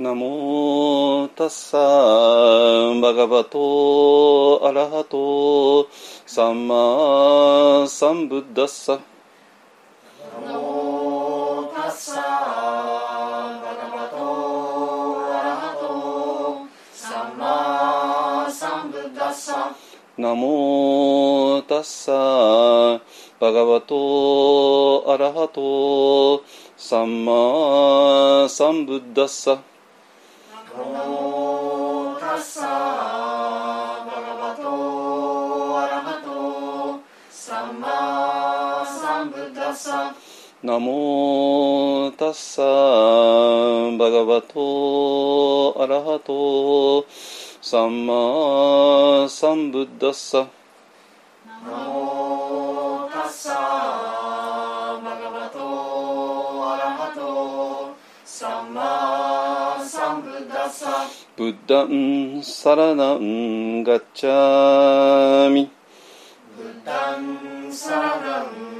ナモタッサーバガバトアラハトサンマサンブッダッサナモタッサーバガバトアラハトサンマサンブッダッサナモタッサーバガバトアラハトサンマサンブッダッササナモタッサーバガバトアラハトサンマサンブッダッサ。ナモタッサーバガバトアラハトサンマサンブッダッサ。ブッダンサラナンガッチャミ。ブッダンサラダンガチャミダンマンサラナン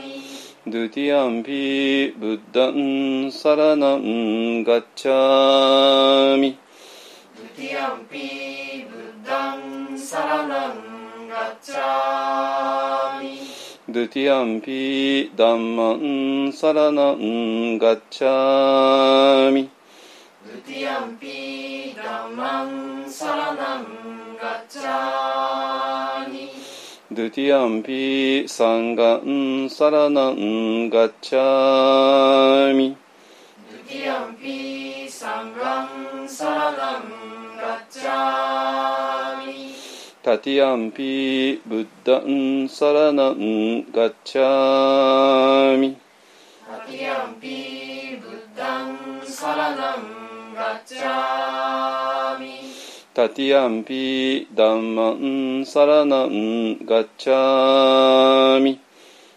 ドゥティアンピブッダンサラナンガッチャミドゥティアンピブッダンサラダンガチャミドゥティアンピダンマンサラナンガッチャミドゥティアンピダンマンサラダンガチャミドゥティアンピサンガンサラナンガッチャミドゥティアンピサンガンサラダンガチャミタティアンピブッダンサラナンガッチャミタティアンピブッダンサラダンガチャミタティアンピダンマンサラナンガッチャミ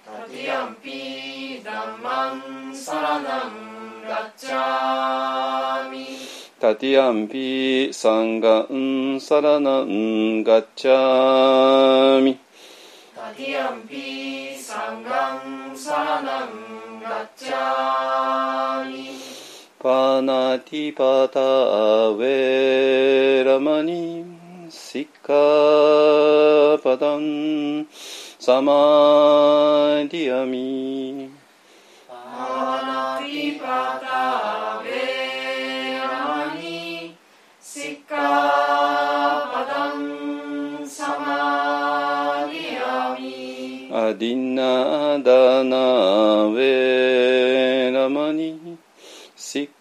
タティアンピダンマンサラダンガチャミタティアンピサンガンサラナンガッチャミタティアンピサンガンサラダンガチャミパナティパタウェラマニシッカパダンサマディアミパナティパタベラマニシッカパダンサマディアミアディナダナウェラマニ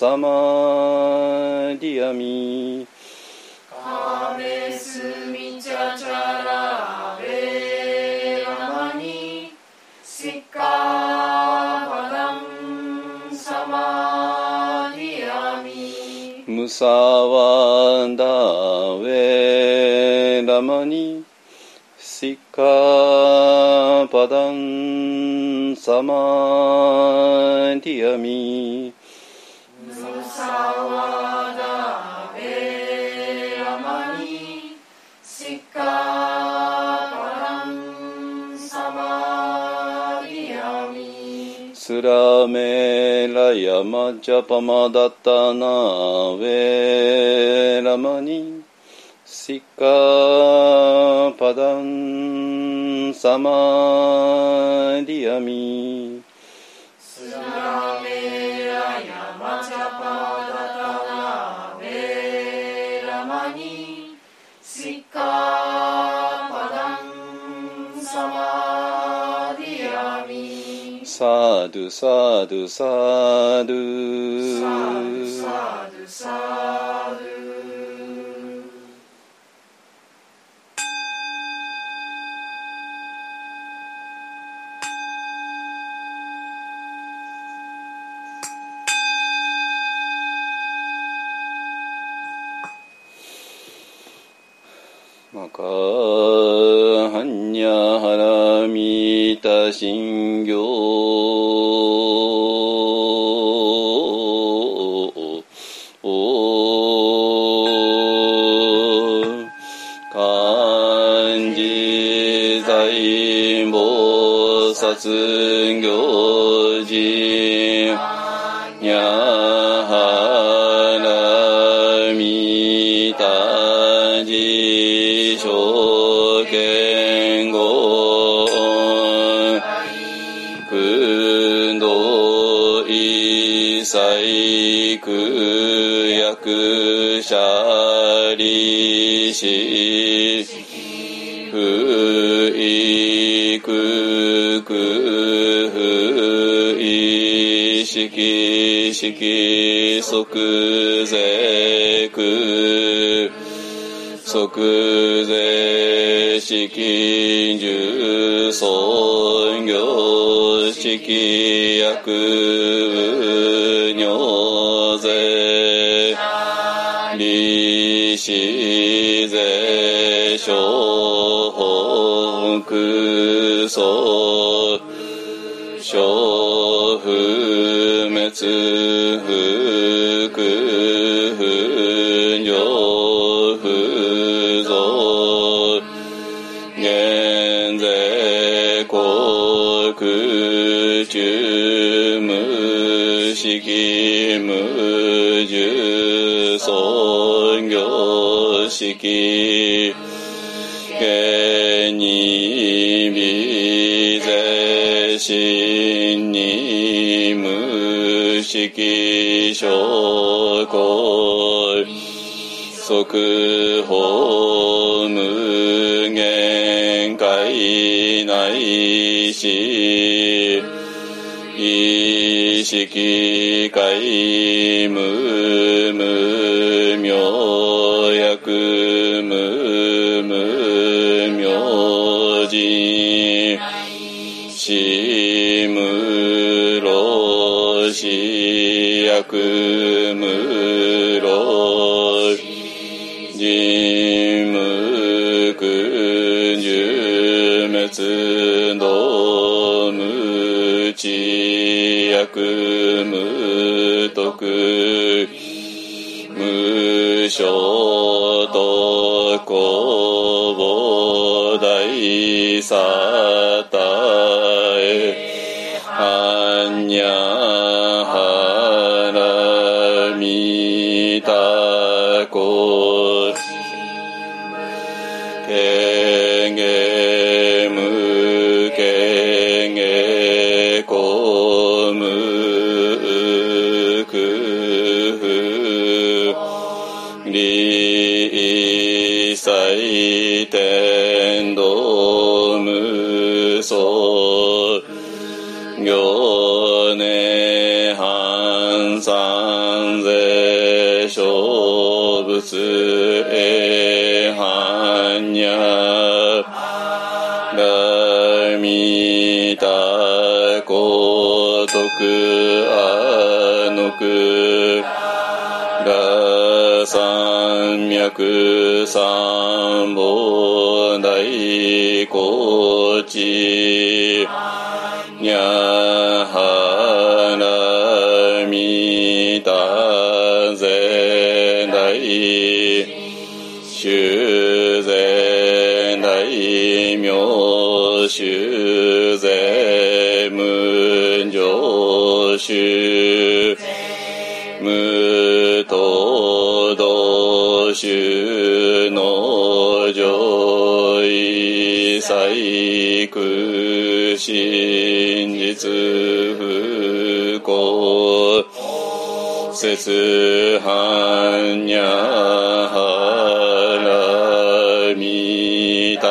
サマディアミカメスミチャチャラウェラマニ。シッカパダンサマディアミカメスミチャチャラベラマニシッカパダンサマディアミムサワダウェラマニシッカパダンサマディアミメラヤマジャパマダタナウェラマニシカパダンサマディアミサドゥサドゥサミタシンギョ漢字在菩薩行事にゃはらみたじしょ細工役者利子不意空空不意識識即税空即税式十尊業式薬利子税小本空想小不滅不空不上不増現税国中無式無重尊業式。現に微税心に無式証拠即法無限界内し。意識皆無大三本大高地にゃはらみたぜ大修善大名修善無常修細工真実不幸節半にゃはらみた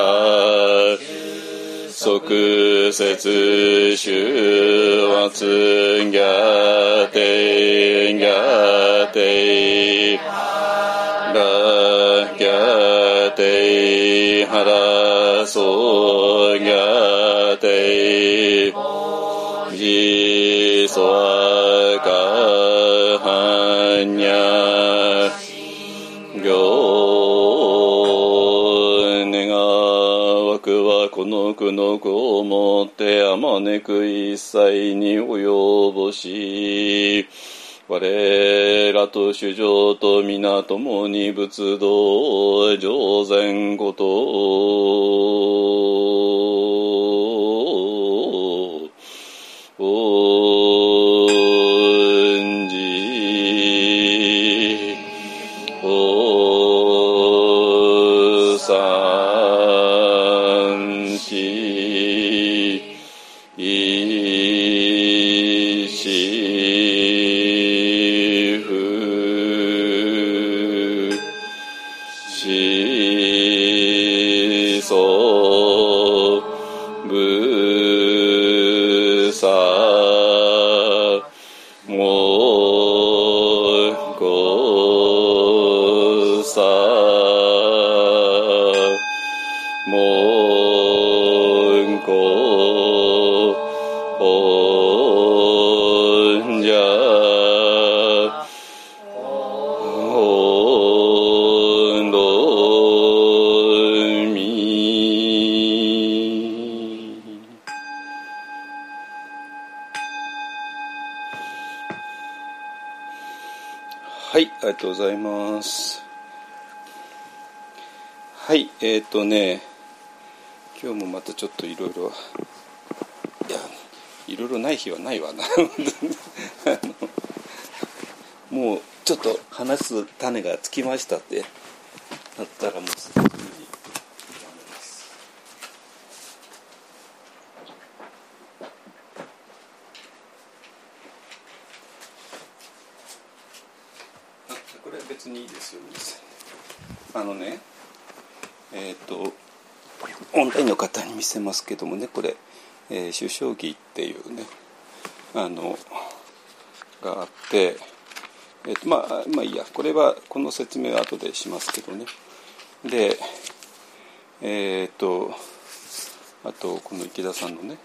即節終圧ギャテギャテラギャテハラソギャテジソワカハニャ行願わくはこの苦の句をもってあまねく一切に及ぼし我らと主情と皆共に仏道上善もうちょっと話す種がつきましたって。なったらもうすぐに。あこれ別にいいですよ。あのねえっ、とオンラインの方に見せますけどもねこれ、えー首相儀っていうねあのがあって、えーとまあまあいいや。これはこの説明は後でしますけどね。でえっ、とあとこの池田さんのね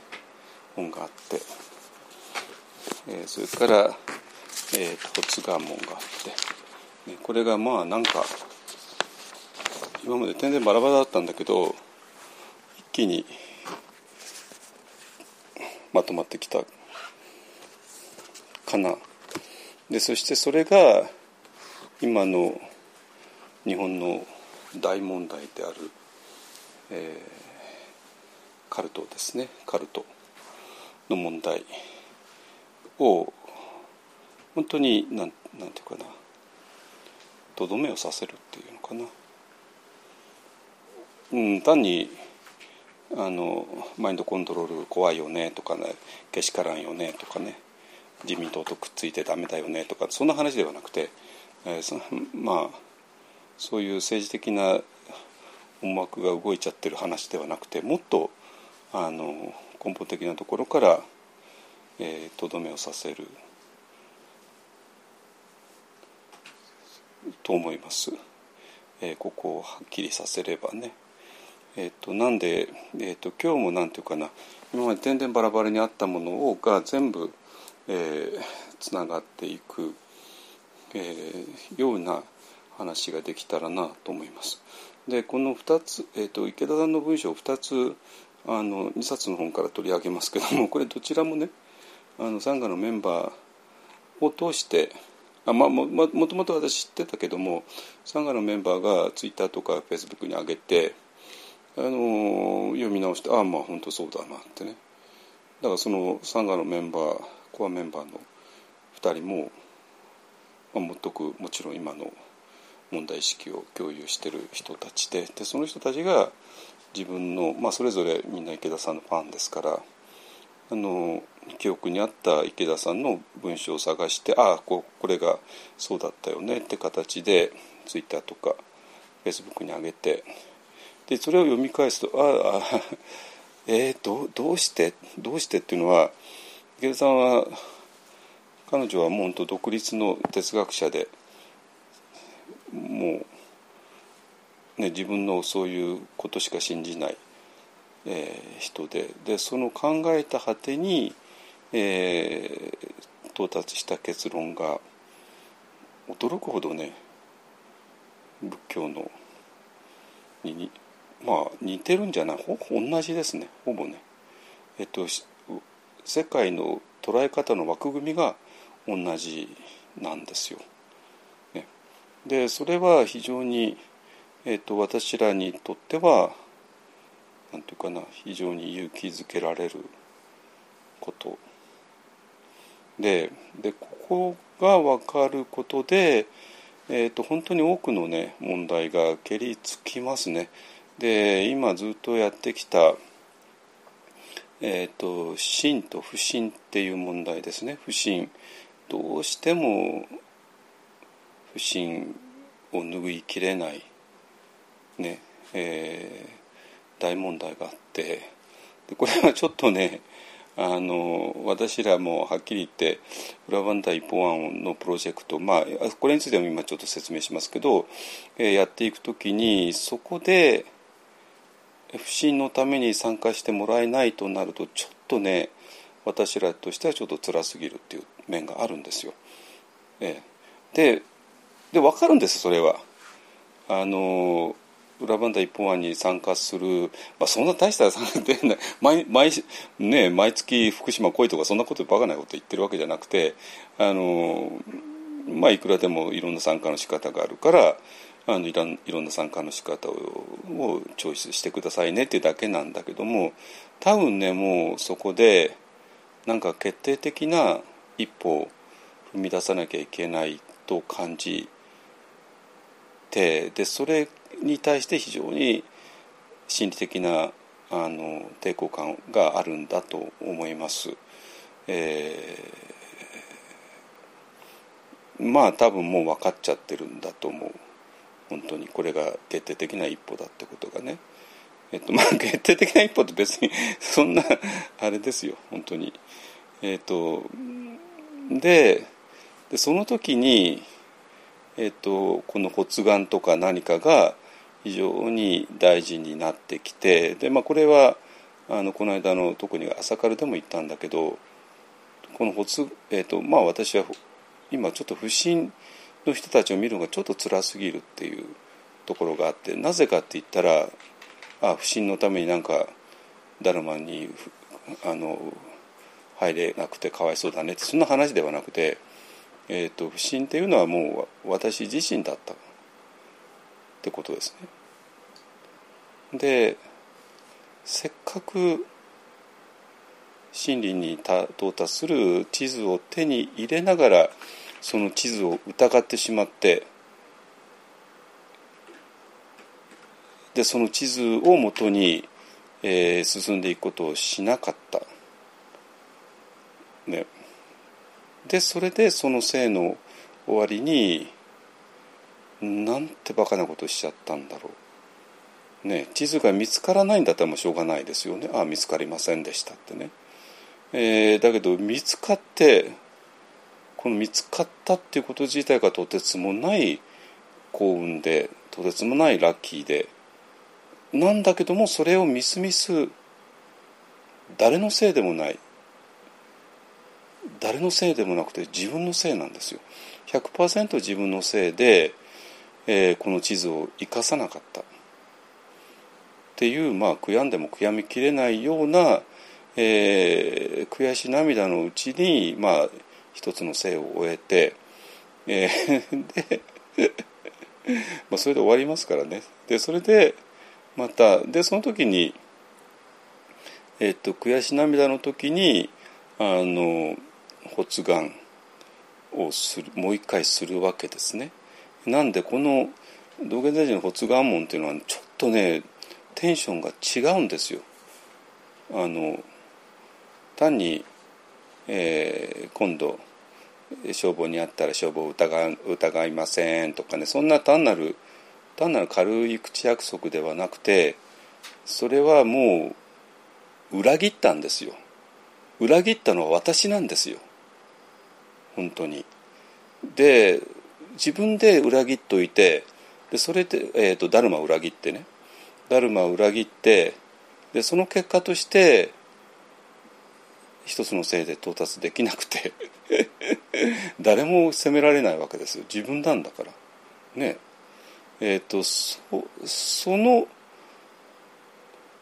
本があって、えーそれから、えーと発願文があって、ね、これがまあなんか今まで全然バラバラだったんだけど一気にまとまってきたかな。でそしてそれが今の日本の大問題である、えーカルトですね。カルトの問題を本当になんなんていうかな。とどめをさせるっていうのかな。うん単にあのマインドコントロール怖いよねとかねけしからんよねとかね。自民党とくっついてダメだよねとかそんな話ではなくて、えーそまあそういう政治的な思惑が動いちゃってる話ではなくてもっとあの根本的なところからえーとど、めをさせると思います、えーここをはっきりさせればね。えー、となんで、えー、と今日もなんていうかな今まで全然バラバラにあったものをが全部えーつながっていく、えーような話ができたらなと思います。でこの2つ、えー、と池田さんの文章を2つあの2冊の本から取り上げますけどもこれどちらもねあのサンガのメンバーを通してあ、まあ、ももともと私知ってたけどもサンガのメンバーがツイッターとかフェイスブックに上げてあの読み直してああまあ本当そうだなってねだからそのサンガのメンバーコアメンバーの2人も、まあ、全くもちろん今の問題意識を共有してる人たちででその人たちが自分の、まあ、それぞれみんな池田さんのファンですからあの記憶にあった池田さんの文章を探してああここれがそうだったよねって形でツイッターとかフェイスブックに上げてでそれを読み返すとああ えー、どどうしてどうしてっていうのは池田さんは彼女はもう本当独立の哲学者でもう、ね、自分のそういうことしか信じない、えー、人ででその考えた果てに、えー、到達した結論が驚くほどね仏教のにまあ似てるんじゃない？ほぼ同じですねほぼね。えっと世界の捉え方の枠組みが同じなんですよ。ね、でそれは非常に、えっと、私らにとっては何て言うかな非常に勇気づけられることででここが分かることで、えーと、本当に多くのね問題がけりつきますね。で今ずっとやってきた、えーと、真と不信っていう問題ですね。不信どうしても不信を拭いきれないねえー、大問題があって。でこれはちょっとねあの私らもはっきり言って裏バンダ一方案のプロジェクト、まあ、これについても今ちょっと説明しますけど、えー、やっていくときにそこで不信のために参加してもらえないとなるとちょっとね私らとしてはちょっと辛すぎるっていう面があるんですよ。えー、でで分かるんですそれは。あの裏バンダ一本案に参加する、まあ、そんな大した毎 毎,、ね、毎月福島来いとかそんなことバカないこと言ってるわけじゃなくてあの、まあ、いくらでもいろんな参加の仕方があるからあのいろいろんな参加の仕方ををチョイスしてくださいねっていうだけなんだけども多分ねもうそこでなんか決定的な一歩を踏み出さなきゃいけないと感じてでそれに対して非常に心理的なあの抵抗感があるんだと思います。えー、まあ多分もう分かっちゃってるんだと思う本当にこれが決定的な一歩だってことがね。えっとまあ 決定的な一歩って別に そんなあれですよ本当に。えっとででその時に、えっと、この骨眼とか何かが非常に大事になってきてで、まあ、これはあのこの間の特に朝からでも言ったんだけどこの骨、えーとまあ、私は今ちょっと不審の人たちを見るのがちょっと辛すぎるっていうところがあってなぜかって言ったらあ不審のためになんかダルマンにあの入れなくてかわいそうだねってそんな話ではなくて、えーと、不審っていうのはもう私自身だったってことですね。でせっかく真理に到達する地図を手に入れながらその地図を疑ってしまってでその地図をもとに、えー、進んでいくことをしなかった。ね、でそれでその生の終わりになんてバカなことしちゃったんだろう。ね、地図が見つからないんだったらもうしょうがないですよねああ見つかりませんでしたってね、えー、だけど見つかってこの見つかったっていうこと自体がとてつもない幸運でとてつもないラッキーでなんだけどもそれをみすみす誰のせいでもない誰のせいでもなくて自分のせいなんですよ。100%自分のせいでえー、この地図を生かさなかった。っていう、まあ、悔やんでも悔やみきれないような、えー、悔し涙のうちに、まあ、一つの生を終えて、えー、でまあそれで終わりますからねでそれでまたでその時に、え、っと悔し涙の時にあの発願をするもう一回するわけですね。なんでこの道元大臣の発願門っていうのはちょっとねテンションが違うんですよ。あの単に、えー、今度消防にあったら消防を疑疑いませんとかねそんな単なる単なる軽い口約束ではなくてそれはもう裏切ったんですよ。裏切ったのは私なんですよ。本当に。で自分で裏切っといてでそれで、えーと、ダルマを裏切ってね。ダルマを裏切ってでその結果として一つのせいで到達できなくて。誰も責められないわけですよ。自分なんだから。ね。えっ、ー、とそその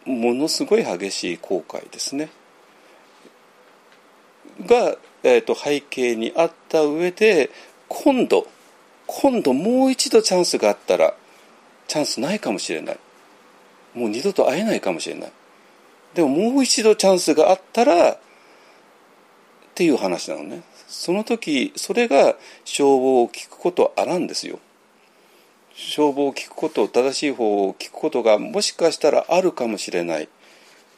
ものすごい激しい後悔ですね。が、えーと、背景にあった上で今度今度もう一度チャンスがあったらチャンスないかもしれない。もう二度と会えないかもしれない。でももう一度チャンスがあったらっていう話なのね。その時それが消防を聞くことあらんですよ。消防を聞くこと正しい方を聞くことがもしかしたらあるかもしれない。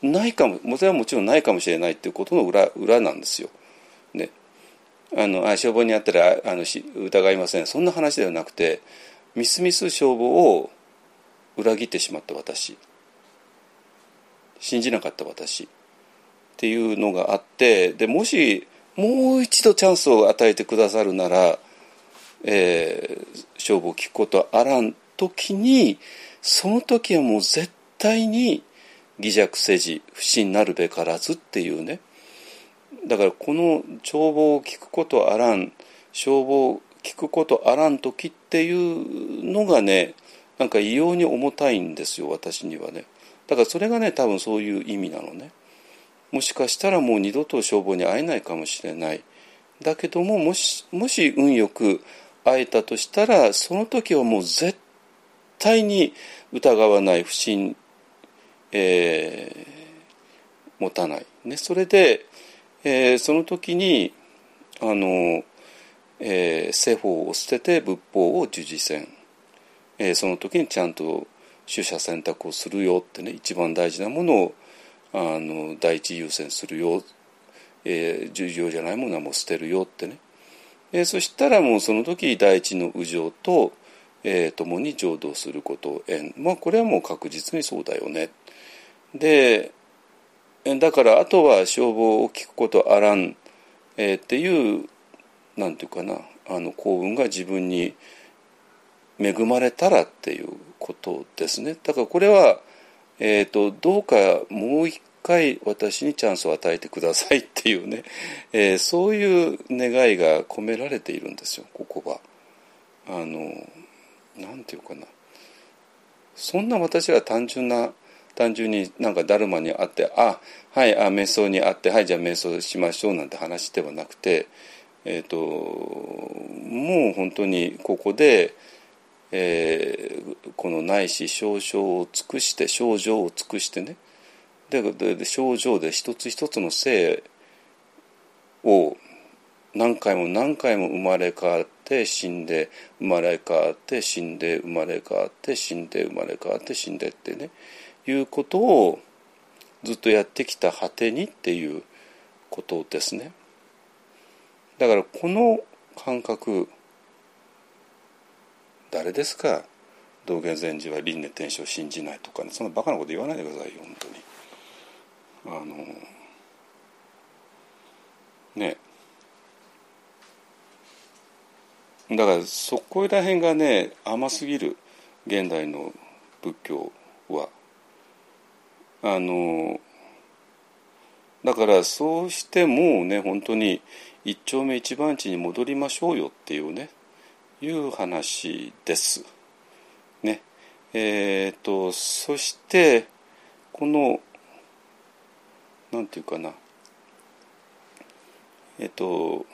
ないかもそれはもちろんないかもしれないっていうことの裏裏なんですよ。ね、あのあ消防にあったらあの疑いません。そんな話ではなくてみすみす消防を裏切ってしまった私。信じなかった私。っていうのがあってでもしもう一度チャンスを与えてくださるなら、えー、勝負を聞くことあらん時にその時はもう絶対に偽弱せじ不信なるべからずっていうね。だからこの帳簿を聞くことあらん消防を聞くことあらん時っていうのがねなんか異様に重たいんですよ私にはね。だからそれがね多分そういう意味なのね。もしかしたらもう二度と消防に会えないかもしれない。だけどももしもし運よく会えたとしたらその時はもう絶対に疑わない不信、えー、持たない、ね、それで、えー、その時にあの、えー、世法を捨てて仏法を従事せん、えー、その時にちゃんと取捨選択をするよってね一番大事なものをあの第一優先するよ、えー、重要じゃないものはもう捨てるよってね。えー、そしたらもうその時第一の右上と、えー、共に浄土することを縁。まあこれはもう確実にそうだよね。でだからあとは消防を聞くことあらん、えー、っていうなんていうかなあの幸運が自分に恵まれたらっていうことですね。だからこれは、えーとどうかもう一回私にチャンスを与えてくださいっていうね、えー、そういう願いが込められているんですよここは。あのなんていうかなそんな私が単純な単純になんかダルマに会ってあはいあ瞑想に会ってはいじゃあ瞑想しましょうなんて話ではなくてえっ、ー、ともう本当にここで、えー、この内視症状を尽くして症状を尽くしてねで症状で一つ一つの性を何回も何回も生まれ変わって死んで生まれ変わって死んで生まれ変わって死んで生まれ変わって死んでってねいうことをずっとやってきた果てにっていうことですね。だからこの感覚誰ですか？道元禅師は輪廻転生を信じないとかね。そんなバカなこと言わないでくださいよ本当に。あのね。だからそこら辺がね甘すぎる現代の仏教は。あのだからそうしてもうね本当に一丁目一番地に戻りましょうよっていうね。いう話です。ね。えっ、ー、とそしてこのなんていうかな。えっと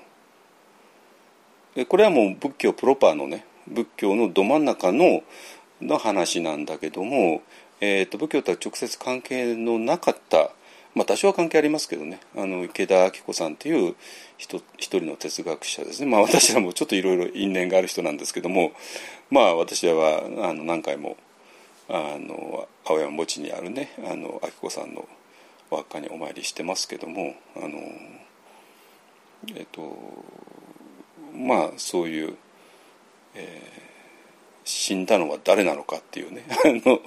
これはもう仏教プロパーのね仏教のど真ん中のの話なんだけども、えーと、仏教とは直接関係のなかったまあ多少は関係ありますけどね。あの池田明子さんっていう一人の哲学者ですね。まあ私らもちょっといろいろ因縁がある人なんですけどもまあ私らはあの何回もあの青山墓地にあるねあの明子さんのお墓にお参りしてますけどもあのえっとまあそういう、えー、死んだのは誰なのかっていうね あの、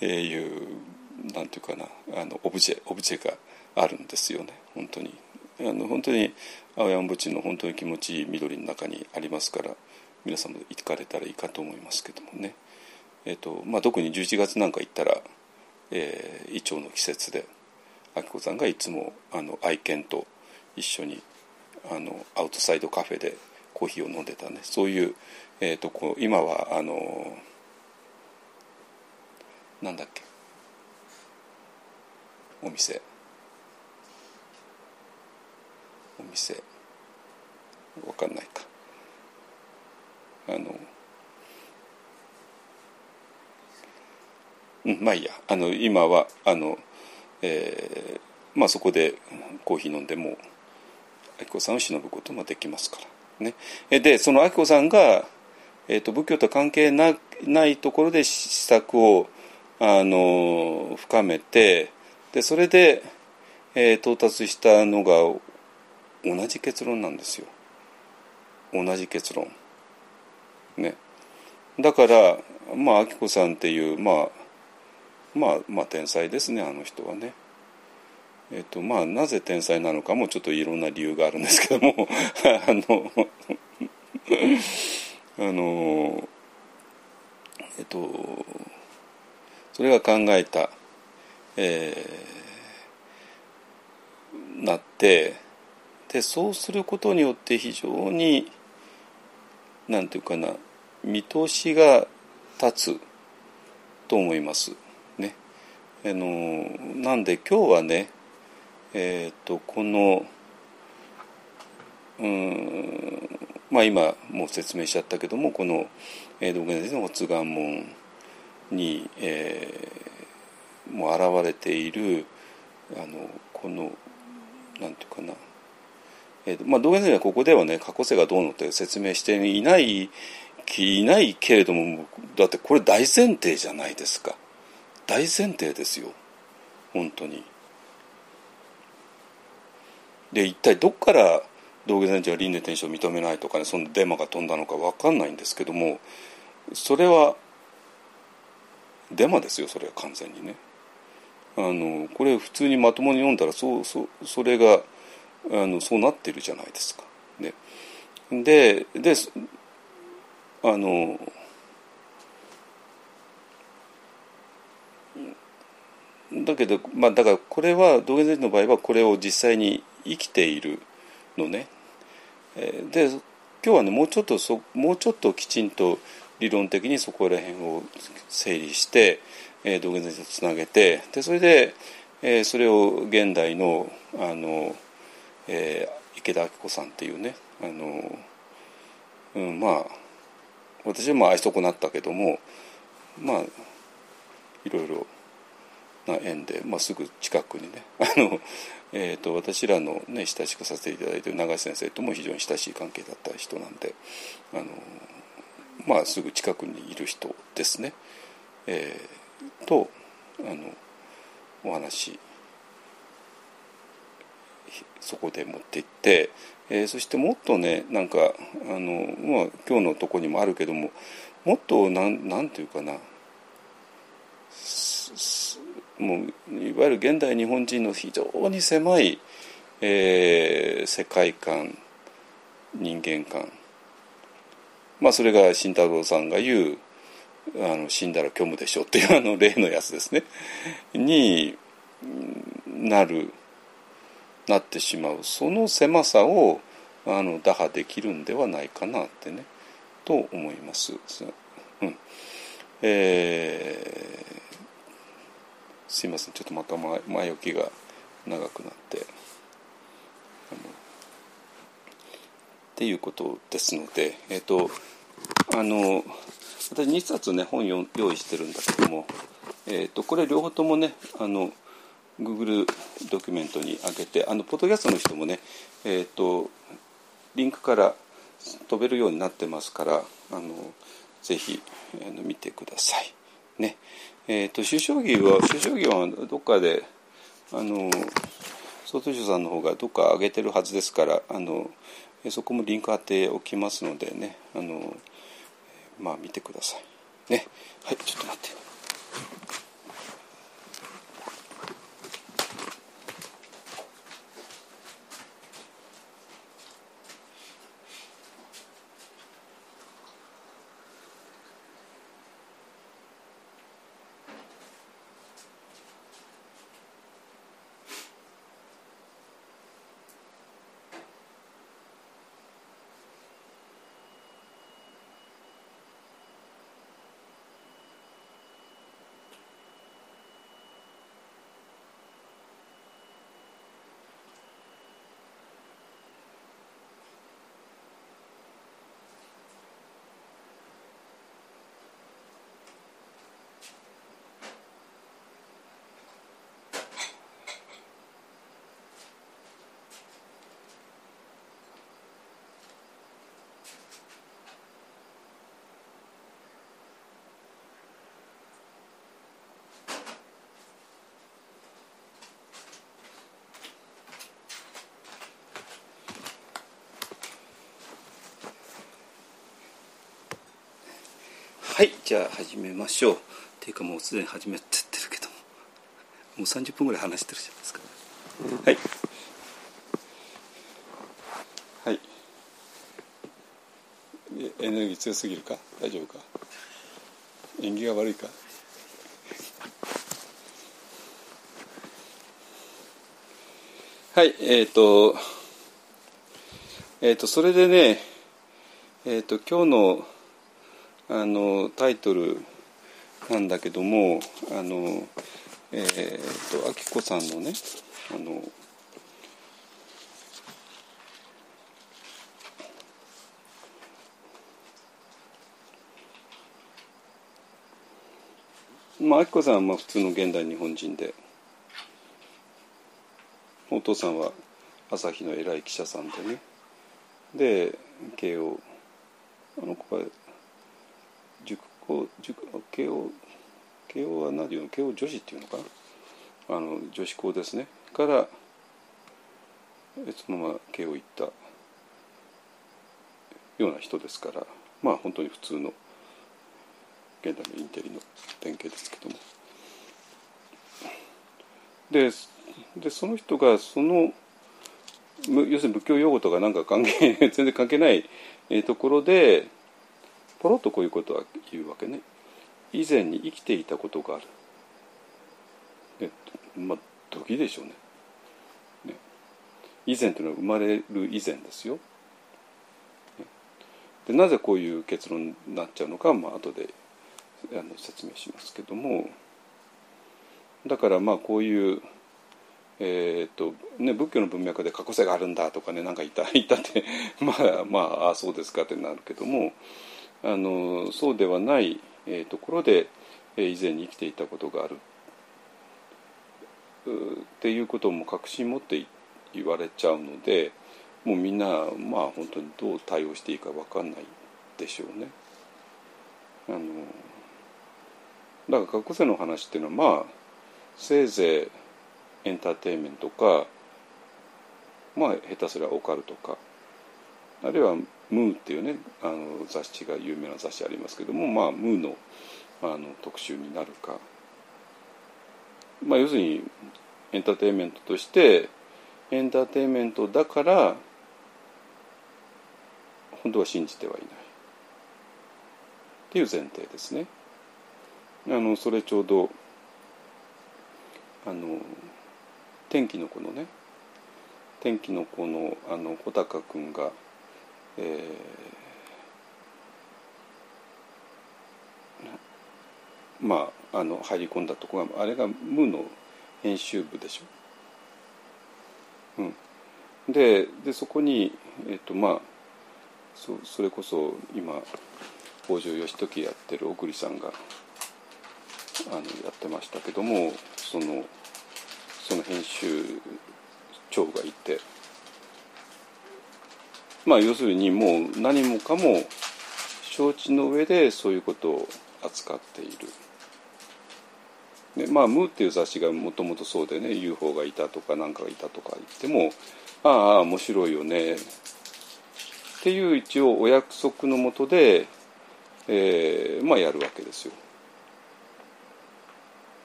えー、いうなんていうかなあのオブジェオブジェがあるんですよね。本当に。あの本当に青山墓地の本当に気持ちいい緑の中にありますから皆さんも行かれたらいいかと思いますけどもね、えーとまあ、特に11月なんか行ったら、えー、イチョウの季節で明子さんがいつもあの愛犬と一緒にあのアウトサイドカフェでコーヒーを飲んでたね。そういう,、えーと、こう今はあのなんだっけ。お店。お店。わかんないか。あのうんまあいいや。あの今はあの、えー、まあそこでコーヒー飲んでも明子さんを忍ぶこともできますから。ね。でその明子さんが、えーと、仏教と関係なないところで施策をあの深めてでそれで、えー、到達したのが同じ結論なんですよ。同じ結論。ね。だからまあ明子さんっていうまあまあまあ天才ですねあの人はね。えっとまあなぜ天才なのかもちょっといろんな理由があるんですけども。あのあのえっとそれが考えた、えー、なってでそうすることによって非常に何て言うかな見通しが立つと思いますね。あのなんで今日はねえっ、ー、とこのうんまあ今もう説明しちゃったけどもこの「道元先生の発願門に」えー、も現れているあのこのなんていうかなえーまあ、道元先生はここではね過去世がどうのって説明していないいないけれどもだってこれ大前提じゃないですか大前提ですよ本当に。で一体どっから道元先生は輪廻転生を認めないとかねそのデマが飛んだのか分かんないんですけどもそれはデマですよそれは完全にね。あのこれ普通にまともに読んだらそうそそれがあのそうなってるじゃないですか。ね、でであのだけど、まあ、だからこれは道元先生の場合はこれを実際に生きているのね。で今日はねもうちょっとそもうちょっときちんと理論的にそこら辺を整理して、えー、道元先生とつなげてでそれで、えー、それを現代のあのえー、池田明子さんっていうねあの、うん、まあ私はまあ愛想こなったけどもまあいろいろな縁で、まあ、すぐ近くにね あの、えーと、私らの、ね、親しくさせていただいている永井先生とも非常に親しい関係だった人なんであの、まあ、すぐ近くにいる人ですね。えー、とあのお話そこで持っていって、えー、そしてもっとねなんかあの、まあ、今日のとこにもあるけどももっとなんなんていうかなもういわゆる現代日本人の非常に狭い、えー、世界観人間観。まあそれが慎太郎さんが言うあの死んだら虚無でしょっていうあの例のやつですね。になるなってしまう。その狭さをあの打破できるんではないかなってね。と思います。うん。えー、すいません。ちょっとまた前前置きが長くなって。っていうことですのでえっ、ー、とあの私2冊ね本用意してるんだけども、えーとこれ両方ともねあの Google ドキュメントに上げてあのポッドキャストの人もね、えーと、リンクから飛べるようになってますからあのぜひあの見てください。ねえーと、首相儀は首相儀はどっかであの総統書さんの方がどっか上げてるはずですからあのそこもリンク貼っておきますのでねあのまあ見てください。ねはいちょっと待って。はいじゃあ始めましょう。っていうかもうすでに始めてってるけども。もう30分ぐらい話してるじゃないですか。はい。はい。えエネルギー強すぎるか？大丈夫か？縁起が悪いか？はいえっ、ー、とえっ、ー、とそれでねえっ、ー、と今日のあのタイトルなんだけどもあのえっ、とあきこさんのねあのまあ、あきこさんはまあ普通の現代日本人でお父さんは朝日の偉い記者さんでね。で慶応あの子は塾校塾慶応慶応は何ていうの慶応女子っていうのかなあの女子校ですねからそのまま慶応行ったような人ですからまあ本当に普通の現代のインテリの典型ですけども。ででその人がその要するに仏教用語とかなんか関係 全然関係ないところでポロッとこういうことは言うわけね。以前に生きていたことがある、ね、まあ時でしょうね。ね。以前というのは生まれる以前ですよ、ね、でなぜこういう結論になっちゃうのかまあ後であの説明しますけども。だからまあこういうえーとね、仏教の文脈で過去世があるんだとかねなんか言った言ったって まあまああそうですかってなるけども。あのそうではない、えー、ところで、えー、以前に生きていたことがあるっていうことも確信持って言われちゃうのでもうみんなまあ本当にどう対応していいか分かんないでしょうね。あのだから過去世の話っていうのはまあせいぜいエンターテインメントかまあ下手すりゃオカルトかあるいは「ムー」っていうねあの雑誌が有名な雑誌ありますけどもまあムーのあの特集になるか、まあ、要するにエンターテインメントとしてエンターテインメントだから本当は信じてはいないっていう前提ですね。あのそれちょうどあの天気の子のね天気の子のあの小高君が、えー、まああの入り込んだとこがあれが「無」の編集部でしょ？うん、ででそこに、えっとまあ、そそれこそ今北条義時やってる小栗さんがあのやってましたけどもその。その編集長がいてまあ要するにもう何もかも承知の上でそういうことを扱っている。ね、まあ「ムー」っていう雑誌がもともとそうでね UFO がいたとか何かがいたとか言ってもああ面白いよねっていう一応お約束のもとで、えー、まあやるわけですよ。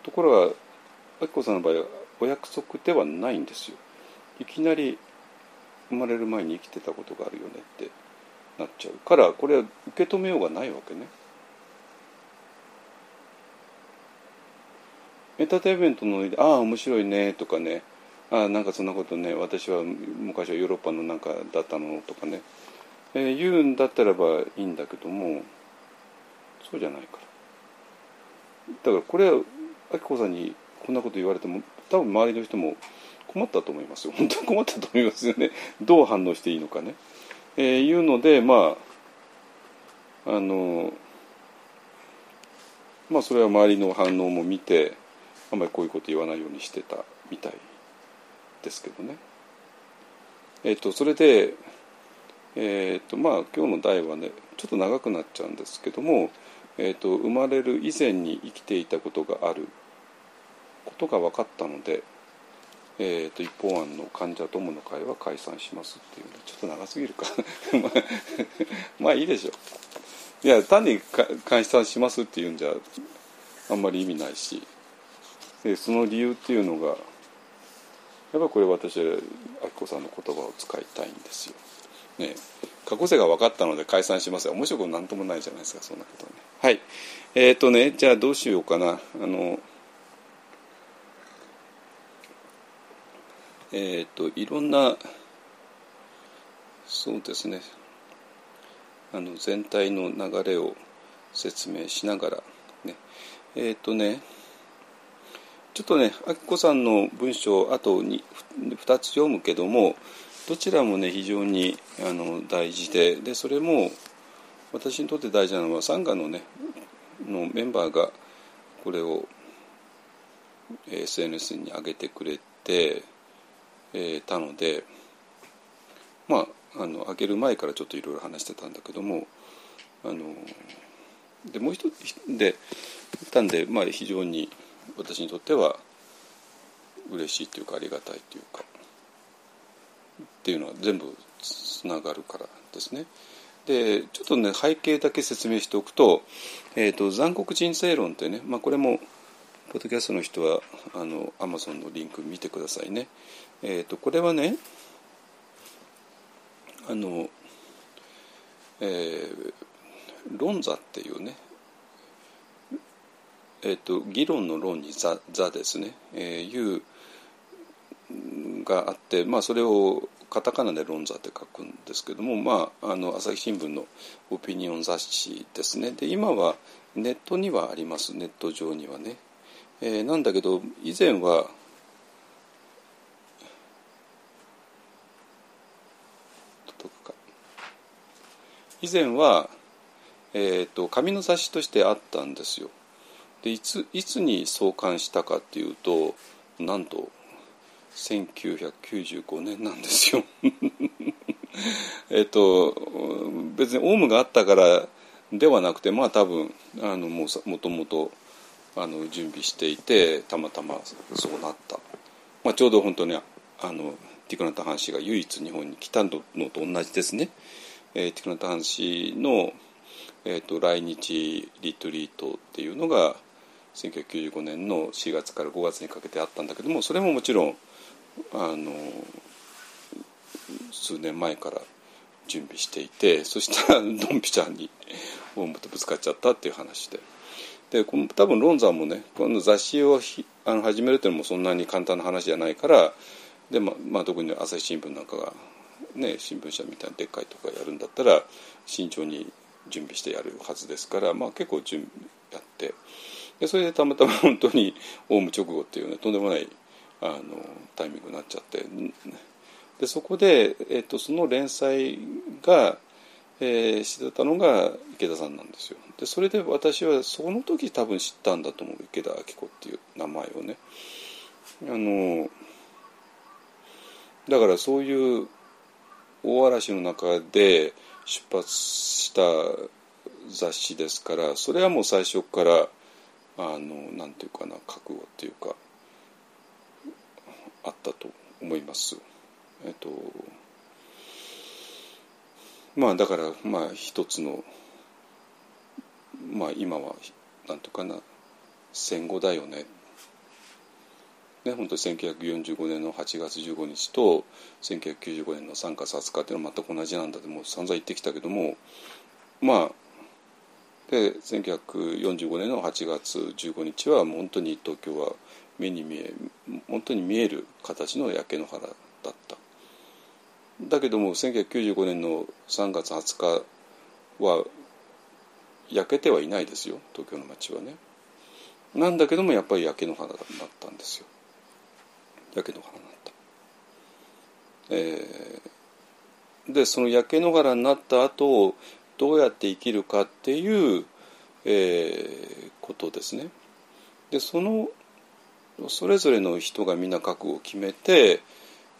ところがあきこさんの場合はお約束ではないんですよいきなり生まれる前に生きてたことがあるよねってなっちゃうからこれは受け止めようがないわけねエンターテインメントのああ面白いねとかねああなんかそんなことね私は昔はヨーロッパのなんかだったのとかね、えー、言うんだったらばいいんだけどもそうじゃないから。だからこれはあきこさんにこんなこと言われても多分周りの人も困ったと思いますよ。本当に困ったと思いますよね。どう反応していいのかね、えー、いうのでまああのまあそれは周りの反応も見てあんまりこういうこと言わないようにしてたみたいですけどね。えっ、ー、とそれでえっ、ー、とまあ今日の題はねちょっと長くなっちゃうんですけども、えーと生まれる以前に生きていたことがあることが分かったので、えーと、一方案の患者友の会は解散しますっていうちょっと長すぎるか。まあいいでしょう。いや単にか監視さんしますっていうんじゃあんまり意味ないし。でその理由っていうのがやっぱこれ私は明子さんの言葉を使いたいんですよ。ね。過去性が分かったので解散しますが面白いことなんともないじゃないですかそんなことね。はい。えっ、ー、とねじゃあどうしようかな。あのえ、ー、といろんなそうですね。あの全体の流れを説明しながらね。えっ、ー、とねちょっとねあきこさんの文章あと 2, 2つ読むけどもどちらもね非常にあの大事ででそれも私にとって大事なのはサンガのねのメンバーがこれを SNS に上げてくれて、えー、たのでまああの開ける前からちょっといろいろ話してたんだけどもあのでもう一つでたんで、まあ、非常に私にとっては嬉しいというかありがたいというかっていうのは全部つながるからですね。でちょっとね背景だけ説明しておくと「えーと、残酷人生論」ってね、まあ、これもポッドキャストの人はあのアマゾンのリンク見てくださいね。えーとこれはねあの、えー、論座っていうね、えーと、議論の論に座座ですね、えー、いうがあって、まあ、それをカタカナで論座って書くんですけども、まあ、あの朝日新聞のオピニオン雑誌ですね。で今はネットにはあります。ネット上にはね、えー、なんだけど以前は以前は、えーと、紙の雑誌としてあったんですよ。でいついつに創刊したかっていうとなんと1995年なんですよ。えっと別にオウムがあったからではなくてまあ多分あのももともとあの準備していてたまたまそうなった、まあ、ちょうど本当にあのティクナタ・ハン氏が唯一日本に来たのと同じですね。えー、ティクナタハン氏の、えーと、来日リトリートっていうのが1995年の4月から5月にかけてあったんだけどもそれももちろんあの数年前から準備していてそしたらドンピちゃんにオウムとぶつかっちゃったっていう話で。で多分ロンザンもねこの雑誌をあの始めるっていうのもそんなに簡単な話じゃないからで、ままあ、特に朝日新聞なんかがね、新聞社みたいなでっかいとかやるんだったら慎重に準備してやるはずですから、まあ、結構準備やってでそれでたまたま本当にオウム直後っていうねとんでもないあのタイミングになっちゃってでそこで、えっと、その連載が、えー、してたのが池田さんなんですよ。でそれで私はその時多分知ったんだと思う池田明子っていう名前をね。あのだからそういう大嵐の中で出発した雑誌ですからそれはもう最初からあのなんていうかな覚悟っていうかあったと思います。えっとまあだからまあ一つのまあ今はなんていうかな戦後だよねね、本当に1945年の8月15日と1995年の3月20日っていうのは全く同じなんだってもう散々言ってきたけどもまあで1945年の8月15日はもう本当に東京は目に見え本当に見える形の焼け野原だった。だけども1995年の3月20日は焼けてはいないですよ東京の街はね。なんだけどもやっぱり焼け野原だったんですよ。焼け野原になった。えー、でその焼け野原になった後どうやって生きるかっていう、えー、ことですね。でそのそれぞれの人がみんな覚悟を決めて、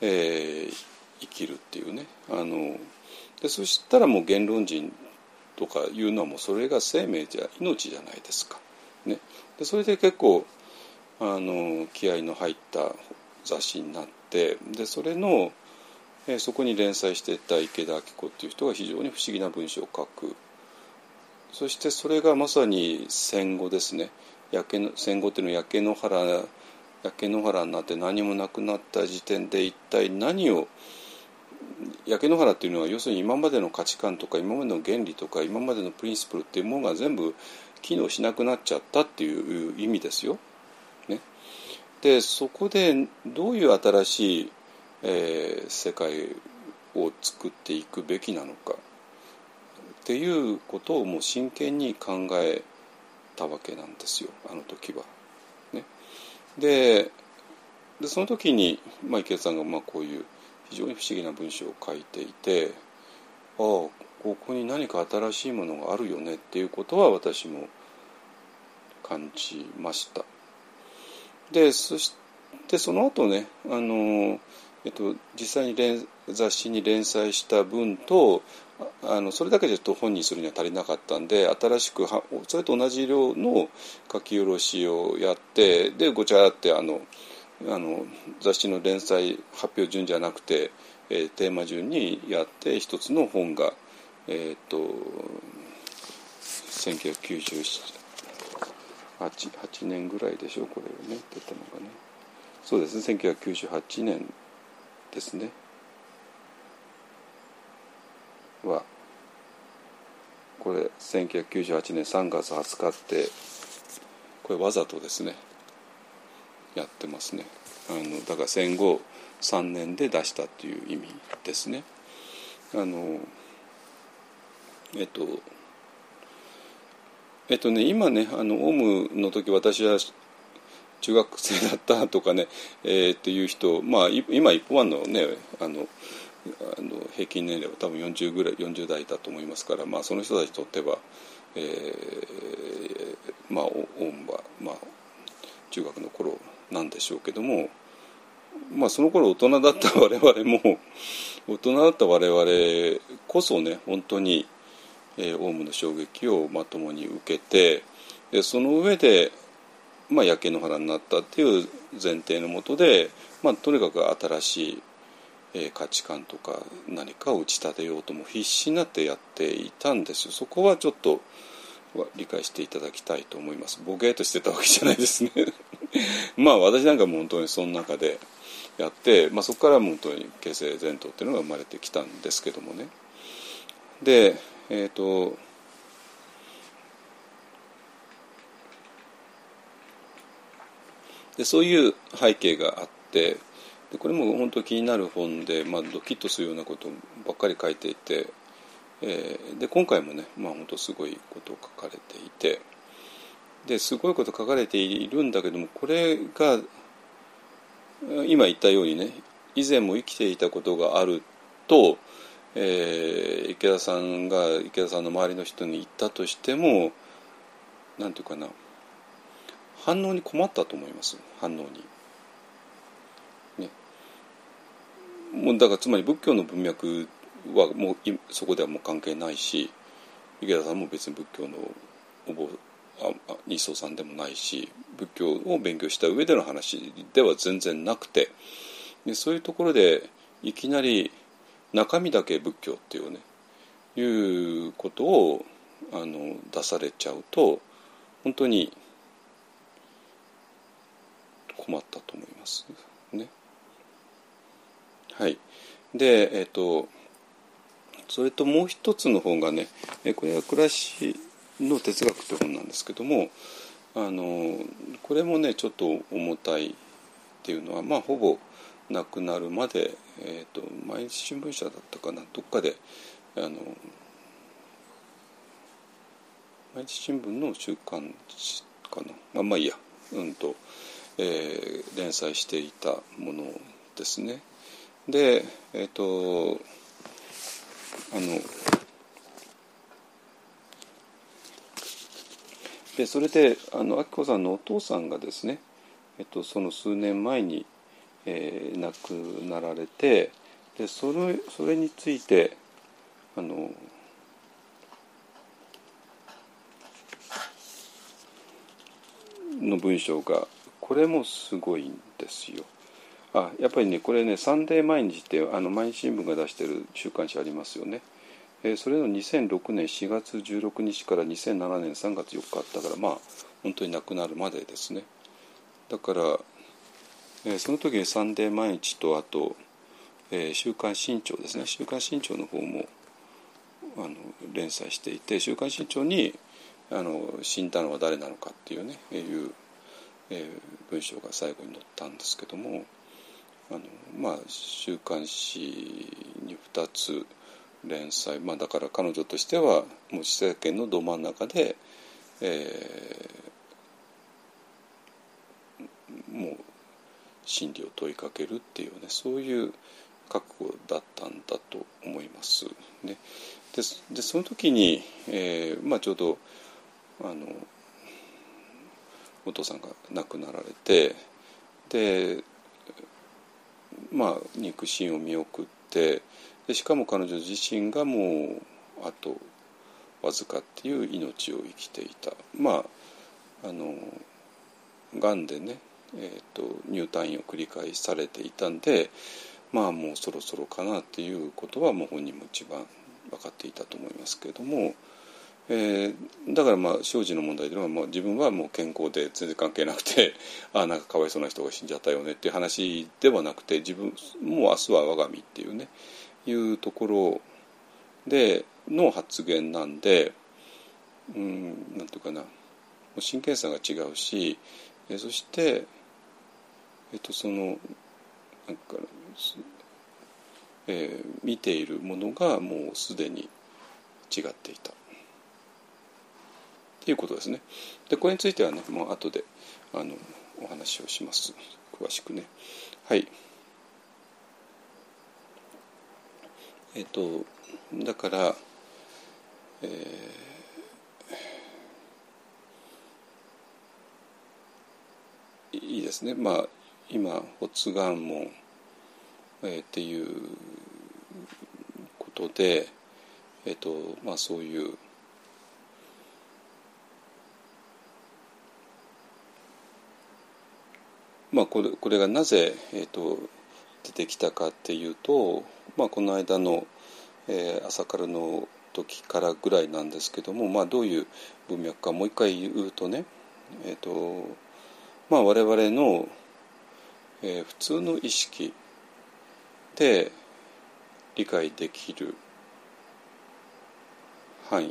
えー、生きるっていうねあのでそしたらもう言論人とかいうのはもうそれが生命じゃ命じゃないですか。ね、でそれで結構あの気合の入った雑誌になってでそれの、えー、そこに連載していた池田明子っていう人が非常に不思議な文章を書く。そしてそれがまさに戦後ですね。焼けの戦後っていうのは焼け野原焼け野原になって何もなくなった時点で一体何を焼け野原っていうのは要するに今までの価値観とか今までの原理とか今までのプリンシプルっていうものが全部機能しなくなっちゃったっていう意味ですよ。ね、でそこでどういう新しい、えー、世界を作っていくべきなのかっていうことをもう真剣に考えたわけなんですよあの時は。ね、ででその時に、まあ、池田さんがまあこういう非常に不思議な文章を書いていてああここに何か新しいものがあるよねっていうことは私も感じました。でそしてその後ねあの、えっと、実際に連雑誌に連載した文とあのそれだけじゃと本にするには足りなかったんで新しくはそれと同じ量の書き下ろしをやってでごちゃってあのあの雑誌の連載発表順じゃなくて、えー、テーマ順にやって一つの本がえっ、と1997八年ぐらいでしょこれをね出たのがね。そうですね1998年ですね。はこれ1998年3月20日ってこれわざとですねやってますね。あのだから戦後3年で出したっていう意味ですね。あのえっとえっとね今ねあのオウムの時私は中学生だったとかね、えー、っていう人まあ今一般のねあのあの平均年齢は多分40ぐらい40代だと思いますから、まあ、その人たちにとっては、えー、まあオウムは、まあ、中学の頃なんでしょうけども、まあ、その頃大人だった我々も大人だった我々こそね本当に、え、オウムの衝撃をまともに受けてでその上で、まあ、焼け野原になったっていう前提のもとで、まあ、とにかく新しいえ価値観とか何かを打ち立てようとも必死になってやっていたんです。よそこはちょっと理解していただきたいと思います。ボケーとしてたわけじゃないですね。まあ私なんかも本当にその中でやって、まあ、そこから本当に形成前頭っていうのが生まれてきたんですけどもね。でえっ、ー、とでそういう背景があってでこれも本当気になる本で、まあ、ドキッとするようなことばっかり書いていて、えー、で今回もね、まあ、本当すごいことを書かれていてですごいこと書かれているんだけどもこれが今言ったようにね以前も生きていたことがあると、えー、池田さんが池田さんの周りの人に言ったとしても何て言うかな反応に困ったと思います反応に。ねもうだからつまり仏教の文脈はもうそこではもう関係ないし池田さんも別に仏教のお坊日宗さんでもないし仏教を勉強した上での話では全然なくてでそういうところでいきなり中身だけ仏教っていうねいうことをあの出されちゃうと本当に困ったと思いますね。はい、でえっ、ー、とそれともう一つの本がねこれは「暮らしの哲学」って本なんですけどもあのこれもねちょっと重たいっていうのはまあほぼなくなるまで、えーと、毎日新聞社だったかなどっかであの毎日新聞の週刊誌かなまあまあいいやうんと、えー、連載していたものですね。でえっ、ー、とあのでそれであの明子さんのお父さんがですね、えっと、その数年前に、えー、亡くなられてでそれそれについてあのの文章がこれもすごいんですよ。あやっぱりねこれね「サンデー毎日」ってあの毎日新聞が出してる週刊誌ありますよね。えーそれの2006年4月16日から2007年3月4日だからまあ本当に亡くなるまでですねだから、えその時「サンデー毎日」とあと「え週刊新潮」ですね「週刊新潮」の方もあの連載していて「週刊新潮に」あの死んだのは誰なのかっていうねいう、えー文章が最後に載ったんですけどもあのまあ週刊誌に2つ連載。まあだから彼女としてはもう世間のど真ん中で、えーもう真理を問いかけるっていうねそういう覚悟だったんだと思います。ね、ででその時に、えーまあ、ちょうどあのお父さんが亡くなられてでまあ肉親を見送ってでしかも彼女自身がもうあとわずかっていう命を生きていたまああのがんでね、えー、と入退院を繰り返されていたんでまあもうそろそろかなっていうことはもう本人も一番分かっていたと思いますけれども。えーだからまあ生児の問題というのはもう自分はもう健康で全然関係なくて ああなんかかわいそうな人が死んじゃったよねっていう話ではなくて自分もう明日は我が身っていうねいうところでの発言なんでうんなんていうかなもう真剣さが違うしえそしてえっとそのなんか、えー見ているものがもうすでに違っていた。っていうことですね。でこれについてはねもう後であのお話をします詳しくね。はい。えっ、とだから、えーいいですね。まあ今発がん門、えーっていうことで、えっ、とまあそういうまあ、これこれがなぜ、えー、と出てきたかっていうと、まあ、この間の、えー朝からの時からぐらいなんですけども、まあ、どういう文脈かもう一回言うとね、えーとまあ、我々の、えー普通の意識で理解できる範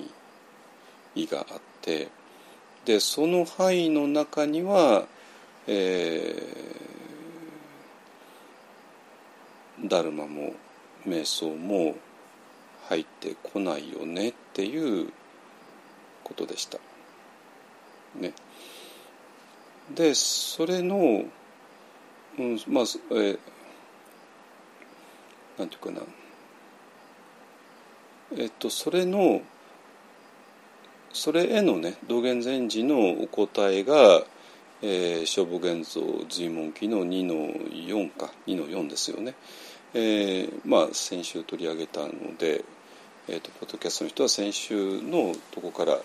囲があってでその範囲の中にはえーダルマも瞑想も入ってこないよねっていうことでした。ね、でそれの、うん、まあえーなんていうかな。えっとそれのそれへのね道元禅師のお答えがえー、勝負現像随文記の2の4か。2の4ですよね、えーまあ先週取り上げたので、えー、とポッドキャストの人は先週のとこから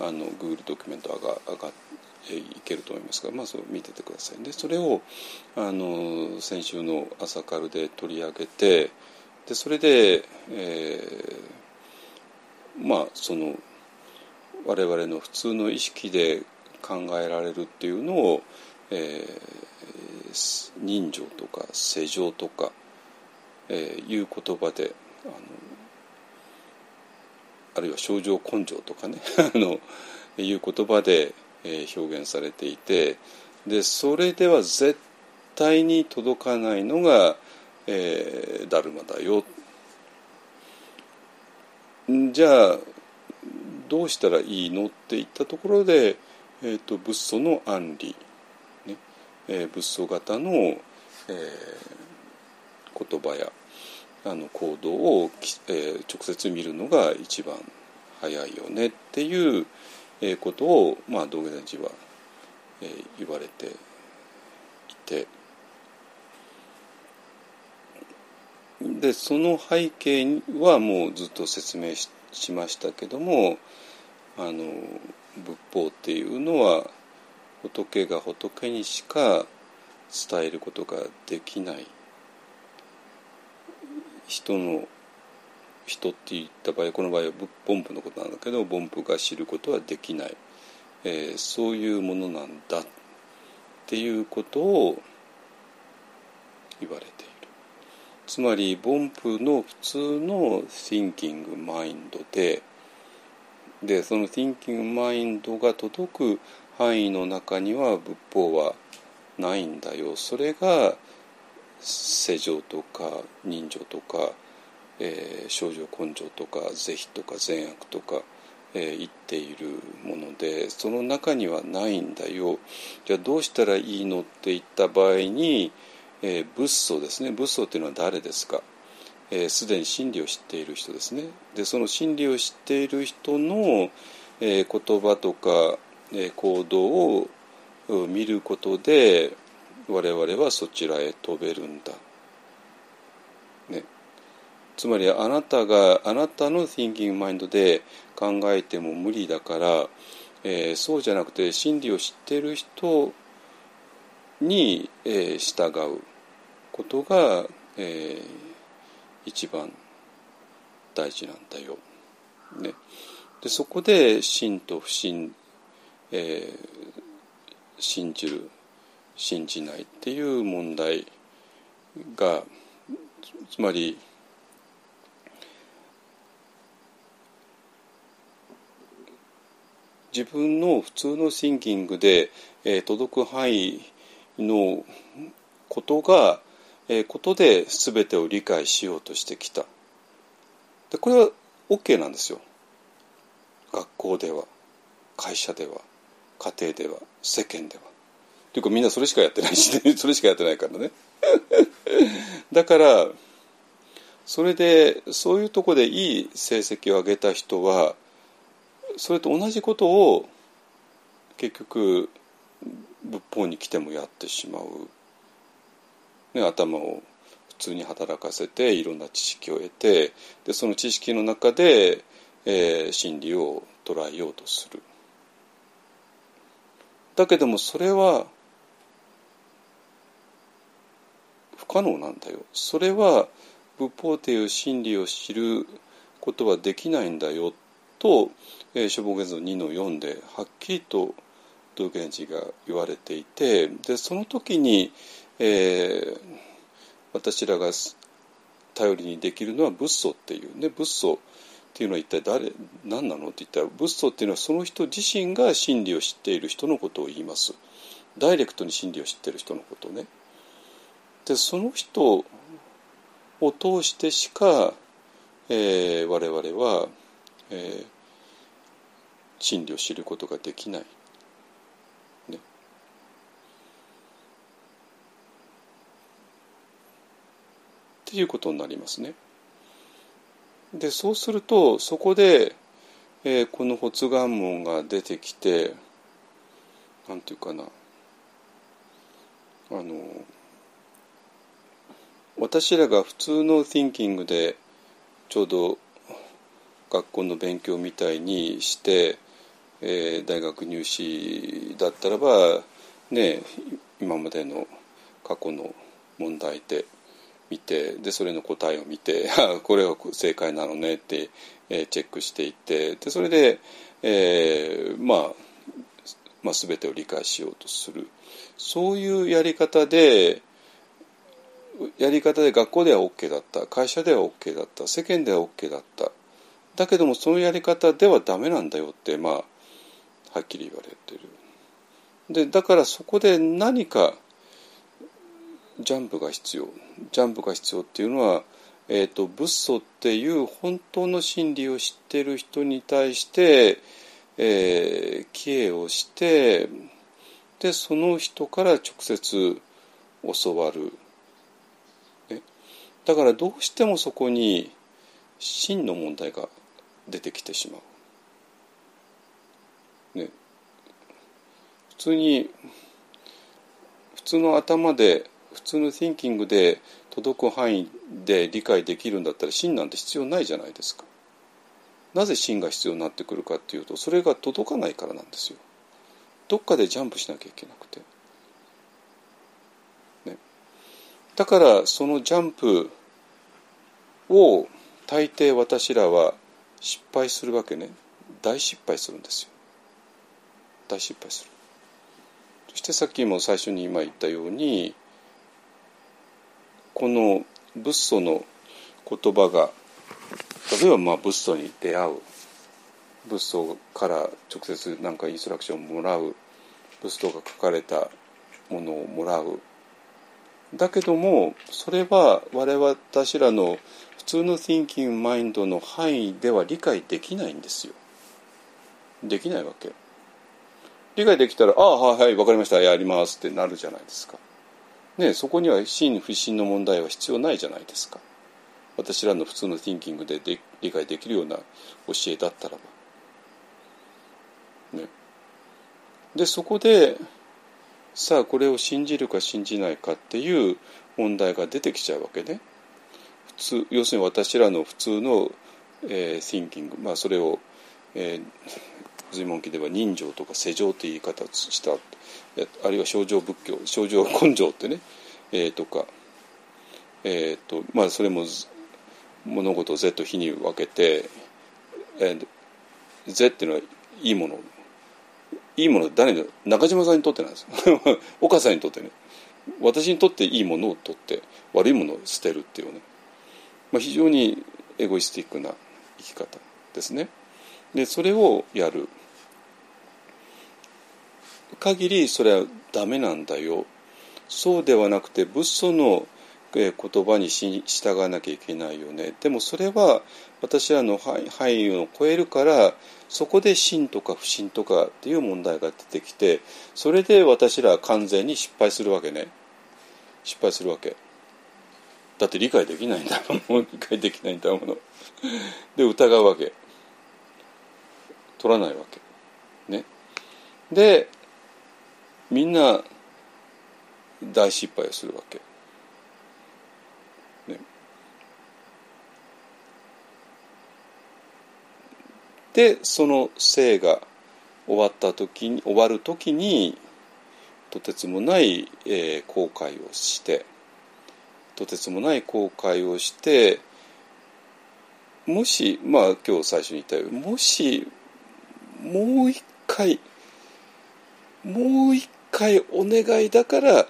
あの Google ドキュメントが上がっていけると思いますが、まあ、そう見ててください。でそれをあの先週の「朝カル」で取り上げてでそれで、えーまあその我々の普通の意識で考えられるっていうのを、えー人情とか世情とか、えーいう言葉であのあるいは症状根性とかねあのいう言葉で、えー表現されていてでそれでは絶対に届かないのが、えーダルマだよ。じゃあどうしたらいいのって言ったところで、えー、と仏祖の安理、ねえー仏祖型の、えー言葉やあの行動を、えー直接見るのが一番早いよねっていう、えことを、まあ、道元寺は、えー言われていて。でその背景はもうずっと説明ししましたけどもあの仏法っていうのは仏が仏にしか伝えることができない人の人って言った場合この場合はボンプのことなんだけどボンプが知ることはできない、えー、そういうものなんだっていうことを言われている。つまりボンプの普通の thinking マインドででその thinking マインドが届く範囲の中には仏法はないんだよ。それが世情とか人情とかえー、少女根性とか是非とか善悪とか、えー、言っているものでその中にはないんだよ。じゃあどうしたらいいのって言った場合に、えー、仏祖ですね。仏祖っていうのは誰ですか？すで、えー、に真理を知っている人ですね。でその真理を知っている人の、えー、言葉とか、えー、行動を見ることで我々はそちらへ飛べるんだ。つまりあなたがあなたの thinking mind で考えても無理だから、えー、そうじゃなくて真理を知ってる人に、えー、従うことが、えー、一番大事なんだよ。ね、でそこで真と不信、えー、信じる信じないっていう問題がつまり自分の普通のシンキングで、えー、届く範囲のことが、えー、ことで全てを理解しようとしてきた。でこれは OK なんですよ。学校では会社では家庭では世間では。というかみんなそれしかやってないし、ね、それしかやってないからね。だからそれでそういうとこでいい成績を上げた人はそれと同じことを結局仏法に来てもやってしまう、ね、頭を普通に働かせていろんな知識を得てでその知識の中で、えー、真理を捉えようとする。だけどもそれは不可能なんだよ。それは仏法という真理を知ることはできないんだよとえー、書房現像2の4ではっきりと道元寺が言われていてでその時に、えー、私らが頼りにできるのは仏祖っていう。ね仏祖っていうのは一体誰何なのって言ったら仏祖っていうのはその人自身が真理を知っている人のことを言います。ダイレクトに真理を知っている人のことね。でその人を通してしか、えー、我々は、えー、真理を知ることができない。っていうことになりますね。でそうするとそこで、えー、この発願文が出てきてなんていうかなあの私らが普通の thinking でちょうど学校の勉強みたいにしてえー、大学入試だったらば、ね、今までの過去の問題で見てでそれの答えを見て これは正解なのねって、えー、チェックしていってでそれで、えー、まあ、まあ全てを理解しようとする。そういうやり方でやり方で学校では OK だった会社では OK だった世間では OK だった。だけどもそのやり方ではダメなんだよってまあはっきり言われてる。でだからそこで何かジャンプが必要。ジャンプが必要っていうのは、えーと、仏祖っていう本当の真理を知ってる人に対して、えー、帰依をしてでその人から直接教わる、ね、だからどうしてもそこに真の問題が出てきてしまう。ね、普通に普通の頭で普通の thinking で届く範囲で理解できるんだったら真なんて必要ないじゃないですか。なぜ真が必要になってくるかっていうとそれが届かないからなんですよ。どっかでジャンプしなきゃいけなくて。ね、だからそのジャンプを大抵私らは失敗するわけね。大失敗するんですよ。大失敗する。そしてさっきも最初に今言ったようにこの仏祖の言葉が例えばまあ仏祖に出会う仏祖から直接なんかインストラクションをもらう仏祖が書かれたものをもらう。だけどもそれは我々私らの通の thinking マインドの範囲では理解できないんですよ。できないわけ。理解できたら「ああはいはい分かりました。やります」ってなるじゃないですか。ねそこには真不信の問題は必要ないじゃないですか。私らの普通の thinking でで理解できるような教えだったらば。ね。でそこでさあこれを信じるか信じないかっていう問題が出てきちゃうわけね。通要するに私らの普通の、えー、thinking まあそれを、えー、随文記では人情とか世情という言い方をしたあるいは症状仏教症状根性ってね、えー、とか、えーとまあ、それも物事を是と非に分けて「、是」っていうのはいいもの。いいもの誰の中島さんにとってなんです。よ 岡さんにとってね。私にとっていいものを取って悪いものを捨てるっていうね、まあ、非常にエゴイスティックな生き方ですね。でそれをやる。限りそれはダメなんだよ。そうではなくて仏祖の言葉に従わなきゃいけないよね。でもそれは私らの範囲を超えるからそこで真とか不信とかっていう問題が出てきてそれで私らは完全に失敗するわけね。失敗するわけ。だって理解できないんだもん。理解できないんだもの。で疑うわけ。取らないわけ。ね。でみんな大失敗をするわけ。ね、でその生が終わった時に終わる時にとてつもない、えー、後悔をしてとてつもない後悔をしてもしまあ今日最初に言ったようにもしもう一回もう一回お願いだから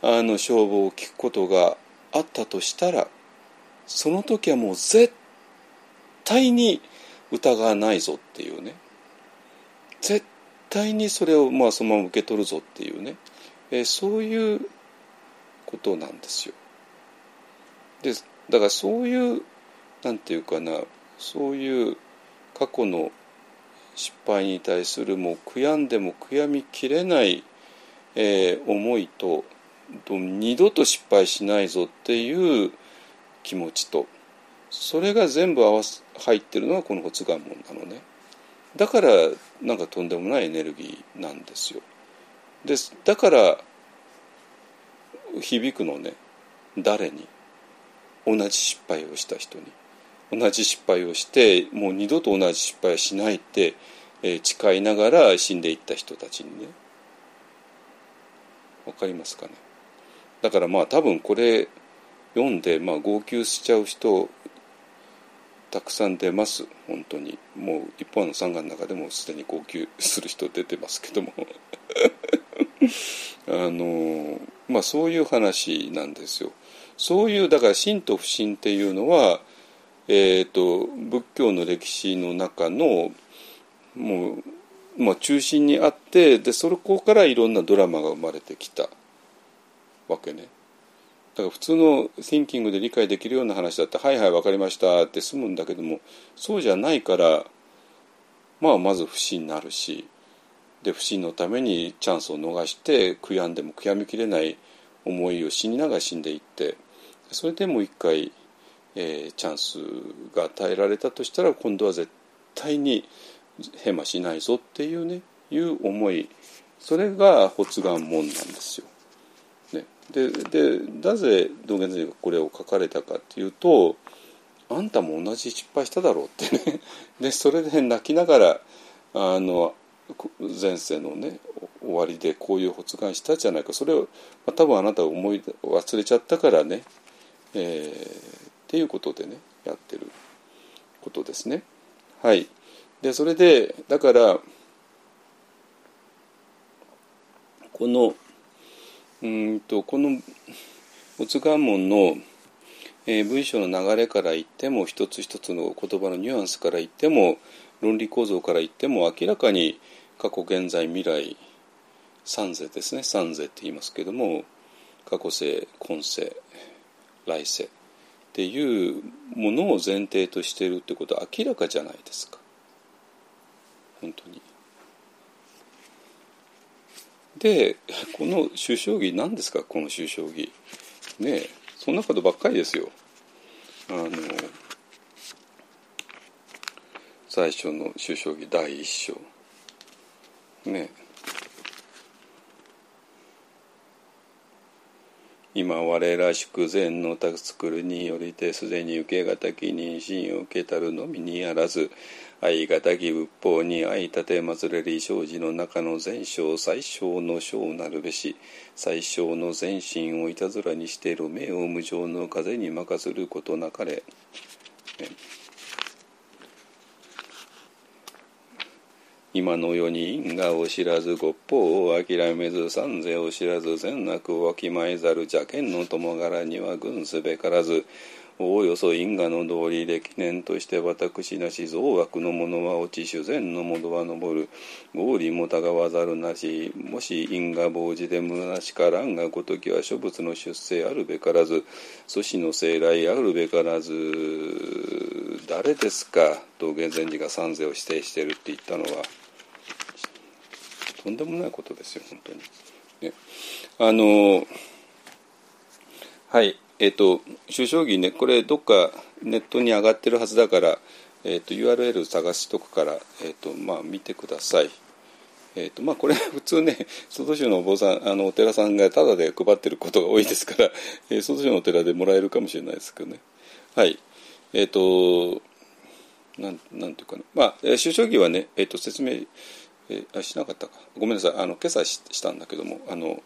あの勝負を聞くことがあったとしたらその時はもう絶対に疑わないぞっていうね絶対にそれをまあそのまま受け取るぞっていうね、えー、そういうことなんですよ。でだからそういうなんていうかなそういう過去の失敗に対するもう悔やんでも悔やみきれないえー、思いと二度と失敗しないぞっていう気持ちとそれが全部合わす入ってるのがこの発願門なのね。だからなんかとんでもないエネルギーなんですよ。ですだから響くのね。誰に？同じ失敗をした人に。同じ失敗をしてもう二度と同じ失敗はしないって、えー、誓いながら死んでいった人たちにね。わかりますかね？だからまあ多分これ読んでまあ号泣しちゃう人たくさん出ます。本当に。もう一方の三眼の中でもすでに号泣する人出てますけども。あのまあそういう話なんですよ。そういうだから真と不信っていうのはえーと、仏教の歴史の中のもうまあ、中心にあってでそこからいろんなドラマが生まれてきたわけね。だから普通の thinking で理解できるような話だって「はいはい分かりました」って済むんだけどもそうじゃないからまあまず不信になるしで不信のためにチャンスを逃して悔やんでも悔やみきれない思いを死にながら死んでいってそれでもう一回、えー、チャンスが与えられたとしたら今度は絶対にヘマしないぞっていうねいう思い。それが発願門なんですよ。ね、ででなぜ道元先生がこれを書かれたかっていうとあんたも同じ失敗しただろうってね。でそれで泣きながらあの前世のね終わりでこういう発願したじゃないか。それを、まあ、多分あなた思い忘れちゃったからね、えー、っていうことでねやってることですね。はい、でそれでだからこのうんとこの没願門の、えー、文章の流れから言っても一つ一つの言葉のニュアンスから言っても論理構造から言っても明らかに過去現在未来三世ですね。三世って言いますけども過去世今世来世っていうものを前提としているってことは明らかじゃないですか。本当に。でこの首相儀何ですか？この首相儀ねそんなことばっかりですよ。あの最初の首相儀第一章。ね今我らしく善のた作るによりてすでに受けがたき妊娠を受けたるのみにあらず愛がたき仏法に愛立てまつれり生じの中の全章最小の章なるべし最小の全身をいたずらにしている名を無常の風に任することなかれ。今の世に因果を知らず五法を諦めず三世を知らず善悪をわきまえざる邪剣の友柄には軍すべからずおおよそ因果の道理歴年として私なし増悪の者は落ち修善の者は登る。合理もたがわざるなしもし因果防止で虚しからんがごときは諸物の出世あるべからず祖師の生来あるべからず誰ですかと源前寺が三世を指定してるって言ったのはとんでもないことですよ本当に。ね、あのはいえっ、ー、と首相儀ねこれどっかネットに上がってるはずだから、えーと、URL 探しとくから、えーとまあ、見てください。えーとまあ、これ 普通ね外州のお坊さんあのお寺さんがタダで配ってることが多いですから、えー、外州のお寺でもらえるかもしれないですけどねはいえっ、ー、となんなんていうかなまあ首相儀はね、えーと説明えー、しなかったかごめんなさいあの今朝したんだけどもあの、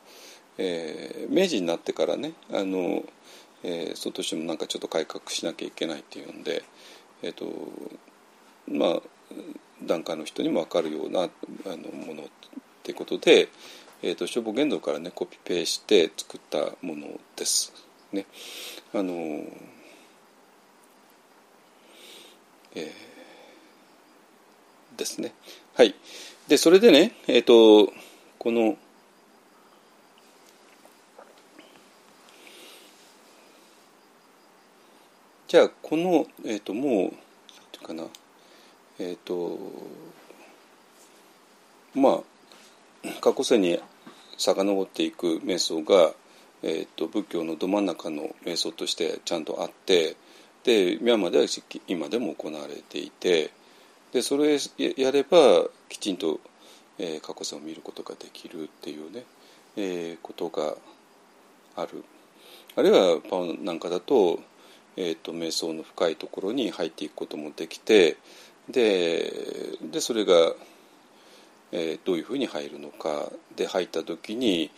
えー、明治になってからねあの、えー、外してもなんかちょっと改革しなきゃいけないっていうんで、えーとまあ、檀家の人にも分かるようなあのものってことで、えーと、消防言動からねコピペして作ったものです。ね、あのえー、ですね。はい。でそれでねえっ、ー、とこのじゃあこの、えーと、もう何て言うかなえっ、ー、とまあ過去世に遡っていく瞑想が、えーと、仏教のど真ん中の瞑想としてちゃんとあってでミャンマーでは今でも行われていてでそれやればきちんと、えー、過去世を見ることができるっていうね、えー、ことがあるあるいはパオなんかだと,、えーと、瞑想の深いところに入っていくこともできてででそれが、えー、どういうふうに入るのかで入った時に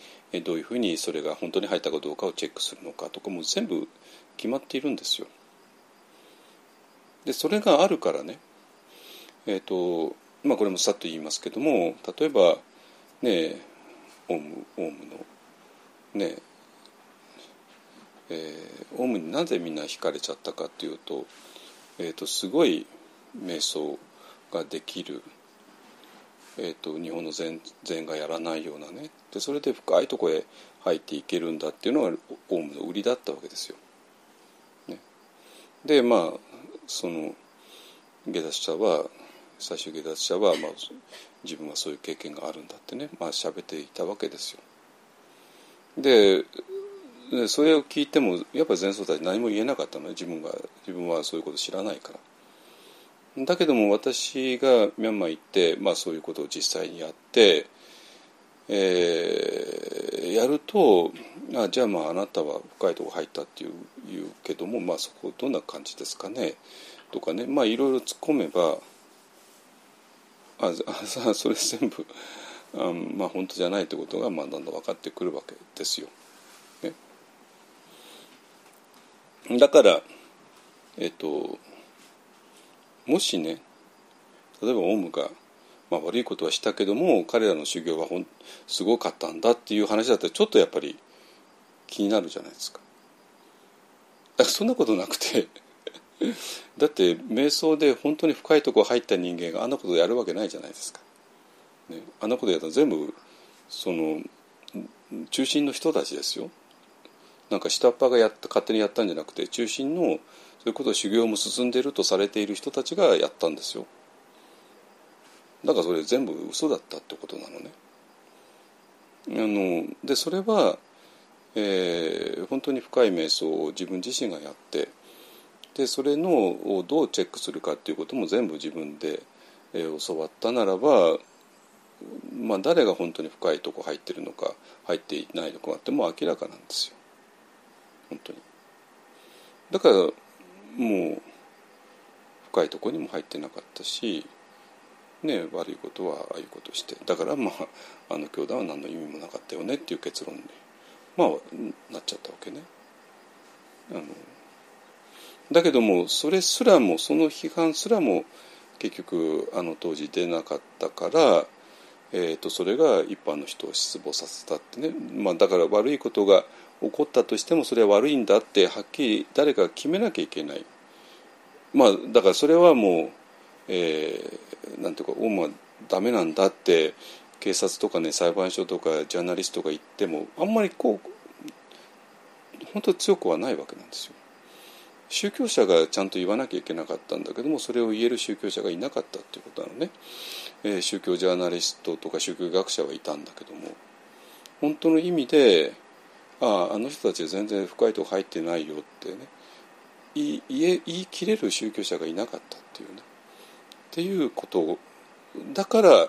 どういうふうにそれが本当に入ったかどうかをチェックするのかとかも全部決まっているんですよ。でそれがあるからねえーとまあ、これもさっと言いますけども例えばねオウムオウムのねえー、オウムになぜみんな惹かれちゃったかっていうと,、えーと、すごい瞑想ができる、えーと、日本の禅禅がやらないようなねでそれで深いとこへ入っていけるんだっていうのがオウムの売りだったわけですよ。ね、でまあその下脱者は最終下脱者は、まあ、自分はそういう経験があるんだってねまあ喋っていたわけですよ。でそれを聞いてもやっぱり前奏たち何も言えなかったのね自分が自分はそういうこと知らないから。だけども私がミャンマー行って、まあ、そういうことを実際にやって、えー、やるとあじゃあまああなたは深いとこ入ったっていう言うけども、まあ、そこどんな感じですかねとかねまあいろいろ突っ込めばああそれ全部あまあ本当じゃないということがまあだんだん分かってくるわけですよ。ね、だからえっともしね例えばオウムが、まあ、悪いことはしたけども彼らの修行はほんすごかったんだっていう話だったらちょっとやっぱり気になるじゃないですか。だからそんなことなくて だって瞑想で本当に深いところ入った人間があんなことやるわけないじゃないですか。ね、あんなことやったら全部その中心の人たちですよ。なんか下っ端がやった勝手にやったんじゃなくて中心のそういうことを修行も進んでいるとされている人たちがやったんですよ。だからそれ全部嘘だったってことなのね。あのでそれは、えー、本当に深い瞑想を自分自身がやってでそれのをどうチェックするかっていうことも全部自分で、え、教わったならば、まあ、誰が本当に深いとこ入ってるのか入っていないのかってもう明らかなんですよ本当に。だからもう深いとこにも入ってなかったし、ね、悪いことはああいうことしてだからまああの教団は何の意味もなかったよねっていう結論に、まあ、なっちゃったわけね。あのだけどもそれすらもその批判すらも結局あの当時出なかったから、えー、とそれが一般の人を失望させたってね、まあ、だから悪いことが起こったとしてもそれは悪いんだってはっきり誰かが決めなきゃいけない。まあ、だからそれはもう、えー、なんていうかオウムはダメなんだって警察とかね裁判所とかジャーナリストが言ってもあんまりこう本当に強くはないわけなんですよ。宗教者がちゃんと言わなきゃいけなかったんだけどもそれを言える宗教者がいなかったっていうことなのね、えー、宗教ジャーナリストとか宗教学者はいたんだけども本当の意味であああの人たちは全然深いとこ入ってないよってね言い言い切れる宗教者がいなかったっていうねっていうことだからや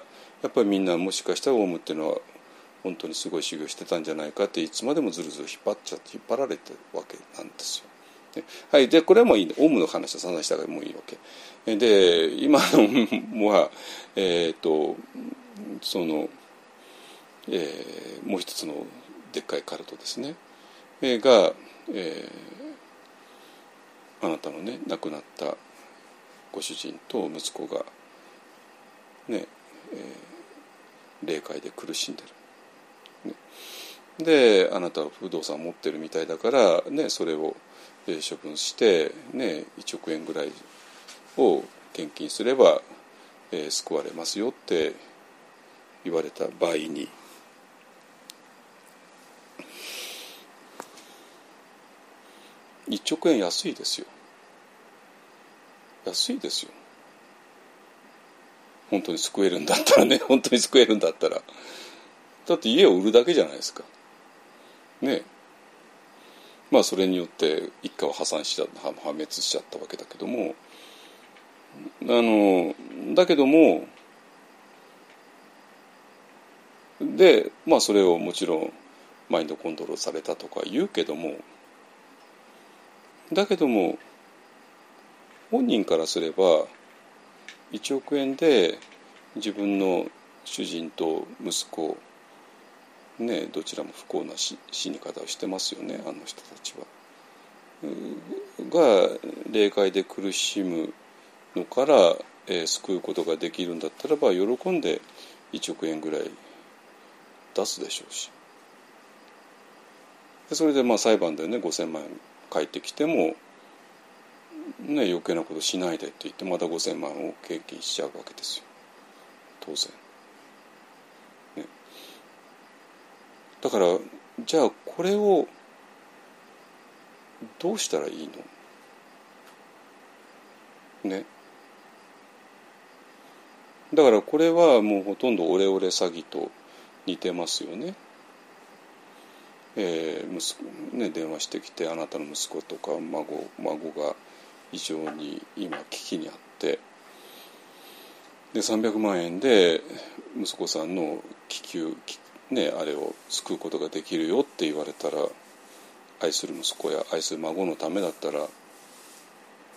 っぱりみんなもしかしたらオウムっていうのは本当にすごい修行してたんじゃないかっていつまでもずるずる引っ張っちゃって引っ張られてるわけなんですよ。はい、でこれはもういい。オウムの話は散々したからもういいわけ。で今の はえっ、ー、とその、えー、もう一つのでっかいカルトですね、えー、が、えー、あなたのね亡くなったご主人と息子がね、えー、霊界で苦しんでる。ね、であなたは不動産を持ってるみたいだから、ね、それを処分して、ね、1億円ぐらいを献金すれば、えー、救われますよって言われた場合に。1億円安いですよ。安いですよ。本当に救えるんだったらね 本当に救えるんだったら。だって家を売るだけじゃないですか。ね。まあそれによって一家は破産しちゃ破滅しちゃったわけだけどもあのだけどもでまあそれをもちろんマインドコントロールされたとか言うけどもだけども本人からすれば1億円で自分の主人と息子ねどちらも不幸な死に方をしてますよねあの人たちは。が霊界で苦しむのから、えー、救うことができるんだったらば喜んで1億円ぐらい出すでしょうしそれでまあ裁判でね5,000万円返ってきても、ね、余計なことしないでって言ってまた5,000万を献金しちゃうわけですよ当然。だからじゃあこれをどうしたらいいの？ね。だからこれはもうほとんどオレオレ詐欺と似てますよね。えー息子ね、電話してきてあなたの息子とか孫孫が非常に今危機にあって。で300万円で息子さんの気球、ね、あれを救うことができるよって言われたら愛する息子や愛する孫のためだったら、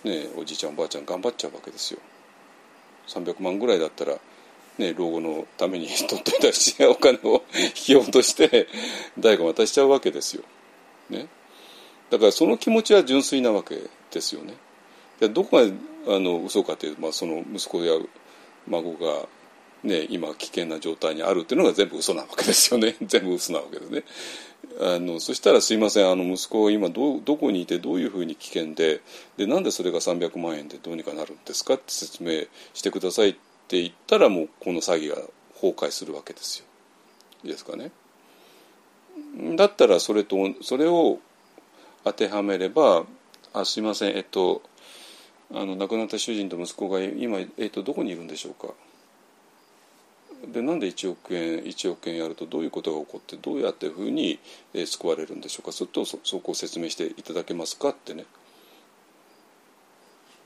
ね、おじいちゃんおばあちゃん頑張っちゃうわけですよ。300万ぐらいだったらね、老後のために取っていたしお金を引き落として誰か渡しちゃうわけですよ。ね、だからその気持ちは純粋なわけですよね。どこがあの嘘かというと、まあ、その息子や孫が、ね、今危険な状態にあるっていうのが全部嘘なわけですよね 全部嘘なわけですね。あのそしたら「すいませんあの息子今どどこにいてどういうふうに危険ででなんでそれが300万円でどうにかなるんですか?」って説明してくださいって言ったらもうこの詐欺が崩壊するわけですよ。いいですかね？だったらそれとそれを当てはめれば「あすいませんえっとあの亡くなった主人と息子が今、えっと、どこにいるんでしょうか?」でなんで1億円1億円やるとどういうことが起こってどうやってふうに、えー、救われるんでしょうか。それとそそこを説明していただけますかってね。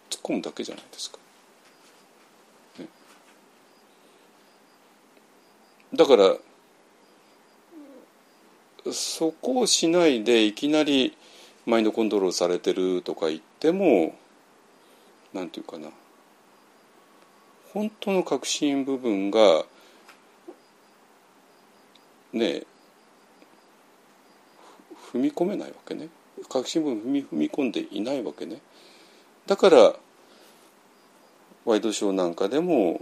突っ込むだけじゃないですか。ね、だからそこをしないでいきなりマインドコントロールされてるとか言ってもなんていうかな。本当の核心部分がね踏み込めないわけね。核心部分踏み踏み込んでいないわけね。だからワイドショーなんかでも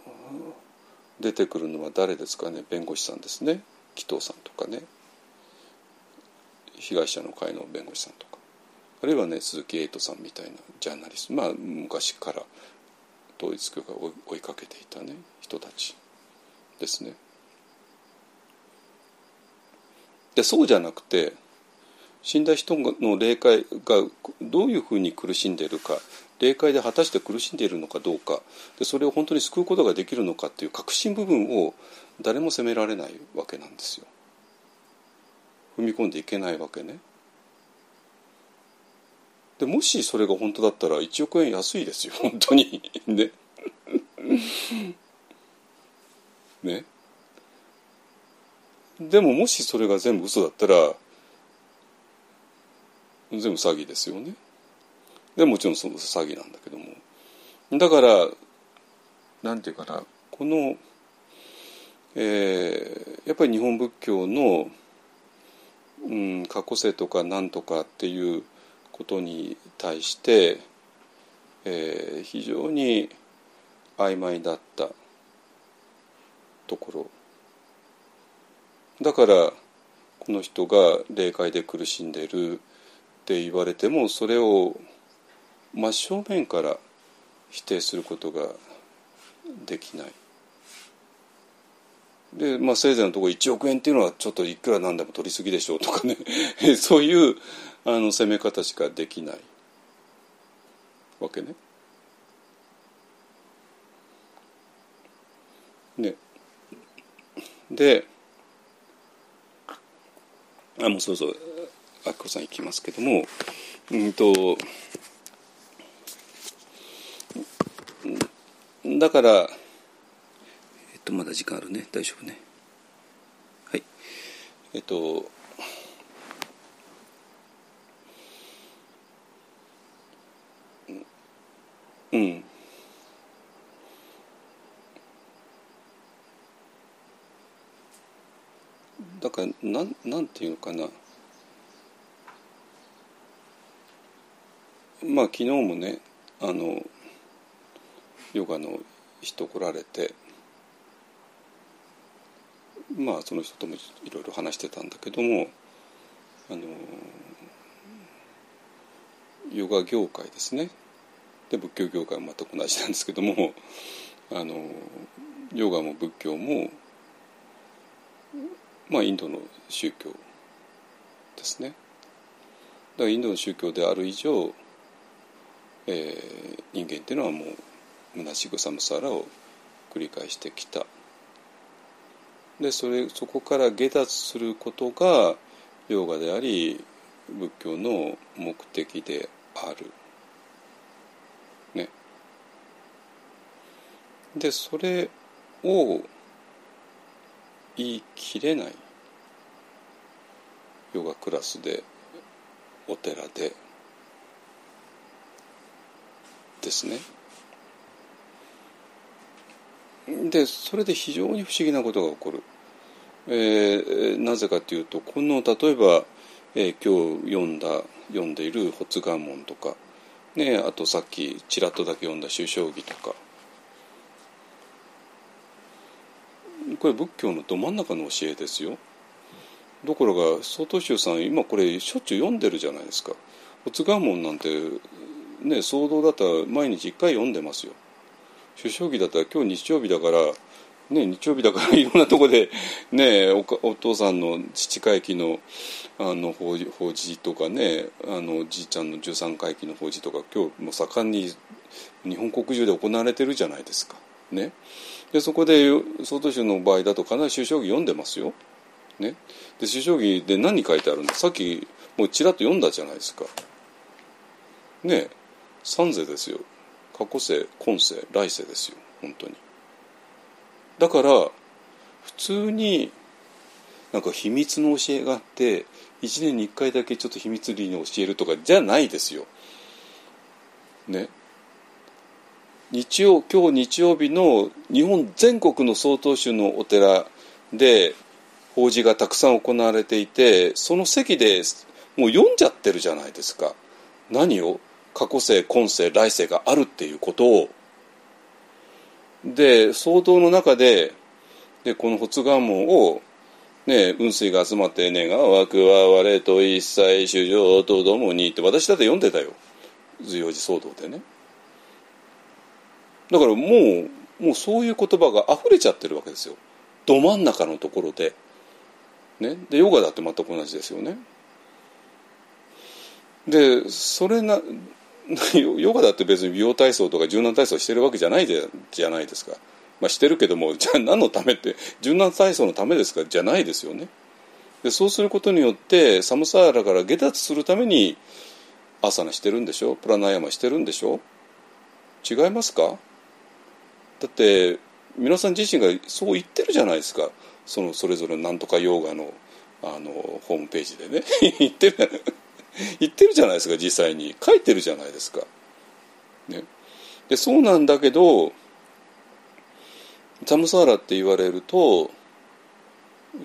出てくるのは誰ですかね？弁護士さんですね。紀藤さんとかね。被害者の会の弁護士さんとか。あるいはね鈴木エイトさんみたいなジャーナリスト。まあ昔から統一教会を追いかけていたね人たちですね。でそうじゃなくて死んだ人の霊界がどういうふうに苦しんでいるか霊界で果たして苦しんでいるのかどうかでそれを本当に救うことができるのかっていう核心部分を誰も責められないわけなんですよ。踏み込んでいけないわけね。でもしそれが本当だったら1億円安いですよ本当にねねでももしそれが全部嘘だったら全部詐欺ですよね。でもちろんその詐欺なんだけども。だからなんていうかな。この、えー、やっぱり日本仏教のうん、過去世とか何とかっていうことに対して、えー、非常に曖昧だったところ。だからこの人が霊界で苦しんでるって言われてもそれを真正面から否定することができない。で、まあ、せいぜいのところ1億円っていうのはちょっといくらなんでも取りすぎでしょうとかね そういうあの攻め方しかできないわけね。ね。であもうそろそろあきこさんいきますけどもうんとだからえっとまだ時間あるね。大丈夫ね。はい。えっとうん。だからなんなんていうのかな。まあ昨日もねあのヨガの人来られてまあその人ともいろいろ話してたんだけどもあのヨガ業界ですね。で仏教業界も全く同じなんですけどもあのヨガも仏教もまあインドの宗教ですね。だからインドの宗教である以上、えー、人間っていうのはもう虚しぐさむさらを繰り返してきたでそれそこから下脱することがヨガであり仏教の目的である。ね。でそれを言い切れないヨガクラスでお寺でですね。でそれで非常に不思議なことが起こる、えー、なぜかというとこの例えば、えー、今日読んだ読んでいる「発願門」とかねあとさっきちらっとだけ読んだ修正義とかこれ仏教のど真ん中の教えですよ。ところが曹洞宗さん今これしょっちゅう読んでるじゃないですか。仏願門なんてね騒動だったら毎日一回読んでますよ。主将棋だったら今日日曜日だからね日曜日だから いろんなとこでねおお父さんの父会期のあの法事法事とかねあのじいちゃんの十三回忌の法事とか今日も盛んに日本国中で行われてるじゃないですか。ね、でそこで曹洞宗の場合だと必ず主将棋読んでますよ。ね、で主将棋で何書いてあるんだ？さっきもうちらっと読んだじゃないですか。ね三世ですよ過去世今世来世ですよ本当に。だから普通になんか秘密の教えがあって1年に1回だけちょっと秘密裏に教えるとかじゃないですよ。ね。日曜今日日曜日の日本全国の曹洞宗のお寺で法事がたくさん行われていてその席でもう読んじゃってるじゃないですか。何を？過去世今世来世があるっていうことを。で騒動の中ででこの発願門を、ね、雲水が集まって「願わくは我と一切主情とともに」って私だって読んでたよ。随王寺騒動でね。だからもうもうそういう言葉が溢れちゃってるわけですよど真ん中のところで。ね、でヨガだって全く同じですよね。でそれな ヨガだって別に美容体操とか柔軟体操してるわけじゃないじゃないですか。まあ、してるけどもじゃあ何のためって柔軟体操のためですか？じゃないですよね。でそうすることによって寒さらから下脱するためにアサナしてるんでしょ？プラナヤマしてるんでしょ？違いますか？だって皆さん自身がそう言ってるじゃないですか。そのそれぞれなんとかヨガのあのホームページでね。言ってる。言ってるじゃないですか実際に。書いてるじゃないですか。ね、でそうなんだけどサムサーラって言われると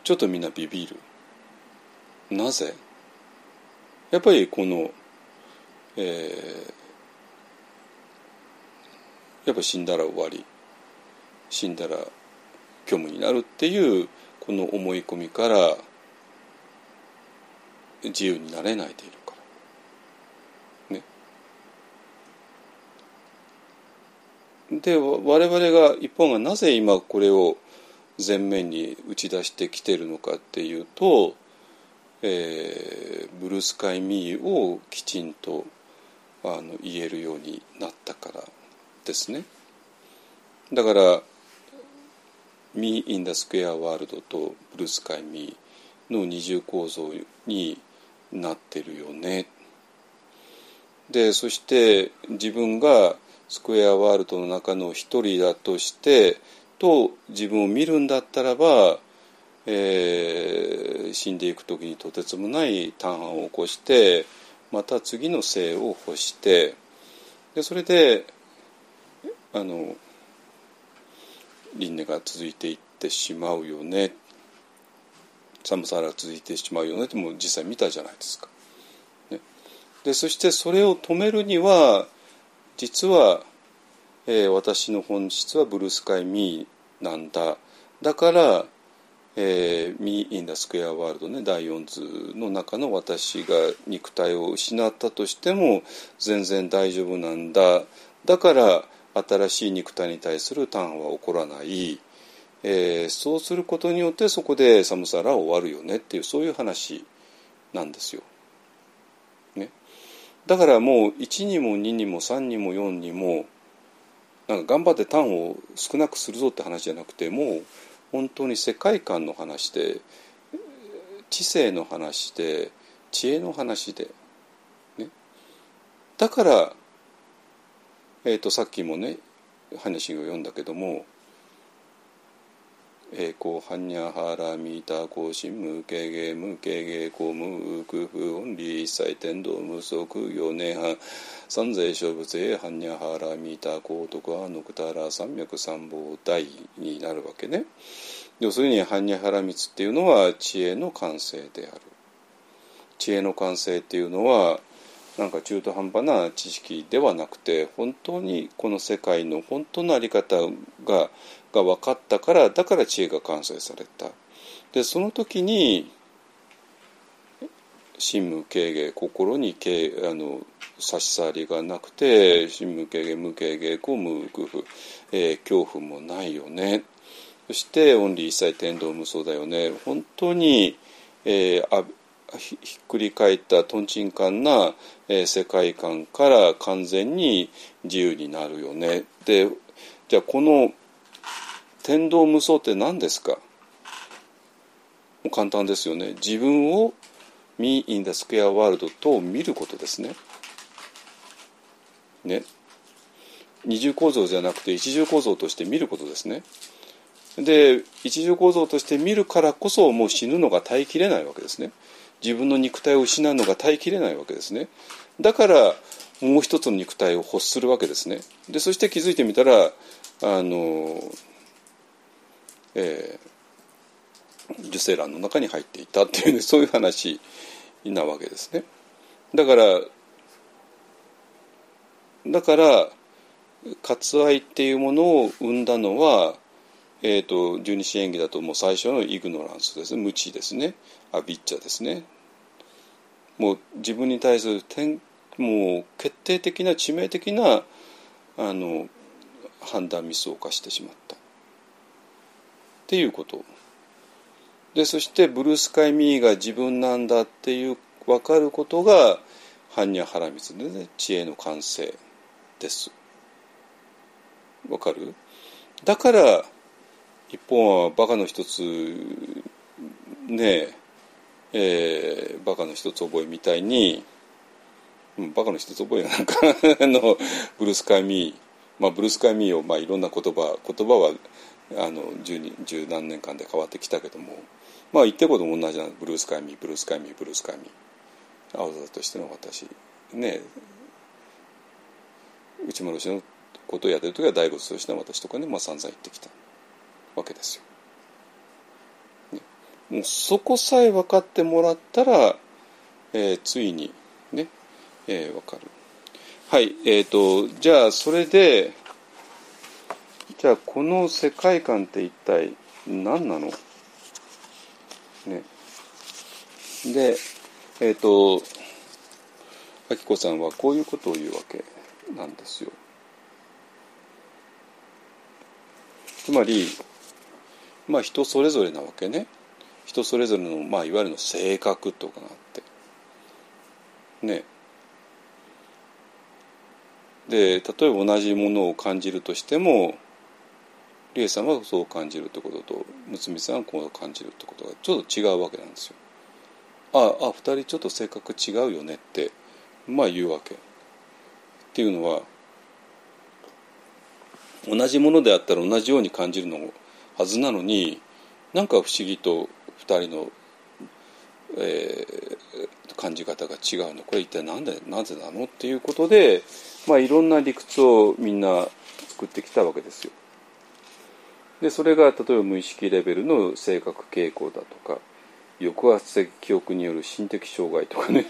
ちょっとみんなビビる。なぜ？やっぱりこの、えー、やっぱ死んだら終わり。死んだら虚無になるっていうこの思い込みから自由になれないでいるからね。で我々が一本がなぜ今これを前面に打ち出してきてるのかっていうと、えー、ブルースカイ・ミーをきちんとあの言えるようになったからですね。だから「Me in the Square World」と「ブルースカイ・ミー」の二重構造になってるよね。でそして自分がスクエアワールドの中の一人だとしてと自分を見るんだったらば、えー、死んでいく時にとてつもない単反を起こしてまた次の生を欲してでそれであの輪廻が続いていってしまうよね。寒さが続いてしまうよねってもう実際見たじゃないですか。ね、でそしてそれを止めるには実は、えー、私の本質はブルースカイ・ミーなんだ。だから「えー、ミー・イン・ダ・スクエア・ワールドね」第4図の中の私が肉体を失ったとしても全然大丈夫なんだ。だから新しい肉体に対するターンは起こらない。えー、そうすることによってそこで寒さら終わるよねっていうそういう話なんですよ。ね、だからもう1にも2にも3にも4にもなんか頑張って単を少なくするぞって話じゃなくてもう本当に世界観の話で知性の話で知恵の話で、ね、だから、えーと、とさっきもね話を読んだけども栄光般若波羅蜜多光心無形芸無形芸公無空不音理一切天道無足行年半三世小仏へ般若波羅蜜多光徳はノクタラ三脈三宝大になるわけね。要するに般若波羅蜜っていうのは知恵の完成である。知恵の完成っていうのはなんか中途半端な知識ではなくて本当にこの世界の本当の在り方がが分かったからだから知恵が完成された。でその時に心無経芸心にあの差し障りがなくて心無経芸無経芸故無空不、えー、恐怖もないよねそしてオンリー一切天道無双だよね本当に、えー、ひっくり返ったとんちんかんな、え、世界観から完全に自由になるよねでじゃあこの天道無双って何ですか？簡単ですよね自分を Me in the Square World と見ることですね。ね。二重構造じゃなくて一重構造として見ることですね。で一重構造として見るからこそもう死ぬのが耐えきれないわけですね。自分の肉体を失うのが耐えきれないわけですね。だからもう一つの肉体を欲するわけですね。でそして気づいてみたらあの、えー、受精卵の中に入っていたっていう、そういう話なわけですね。だからだから割愛っていうものを生んだのは、えーと、十二支演技だともう最初のイグノランスですね無知ですねアビッチャですね。もう自分に対する点もう決定的な致命的なあの判断ミスを犯してしまった。っていうこと。でそしてブルースカイ・ミーが自分なんだっていう分かることが般若波羅蜜でね知恵の完成です。わかる？だから一本はバカの一つねええー、バカの一つ覚えみたいに、うん、バカの一つ覚えなんか のブルースカイ・ミーまあブルースカイ・ミーを、まあ、いろんな言葉言葉はあの十十何年間で変わってきたけどもまあ言ってることも同じなの。ブルースカイミーブルースカイミーブルースカイミー。青空としての私。ね内村氏のことをやってる時は大仏としての私とかね、まあ、散々言ってきたわけですよ。もうそこさえ分かってもらったら、えー、ついにね、えー、分かる。はいえーと、とじゃあそれでじゃあこの世界観って一体何なの？ね。で、えっ、ー、と、あきこさんはこういうことを言うわけなんですよ。つまり、まあ人それぞれなわけね。人それぞれの、まあ、いわゆるの性格とかがあって。ね。で例えば同じものを感じるとしても理恵さんはそう感じるってことと睦美さんはこう感じるってことがちょっと違うわけなんですよ。ああ2人ちょっと性格違うよねってまあ言うわけ。っていうのは同じものであったら同じように感じるのはずなのになんか不思議と2人の、えー、感じ方が違うの。これ一体何でなぜなのっていうことで、まあ、いろんな理屈をみんな作ってきたわけですよ。でそれが例えば無意識レベルの性格傾向だとか抑圧的記憶による心的障害とかね。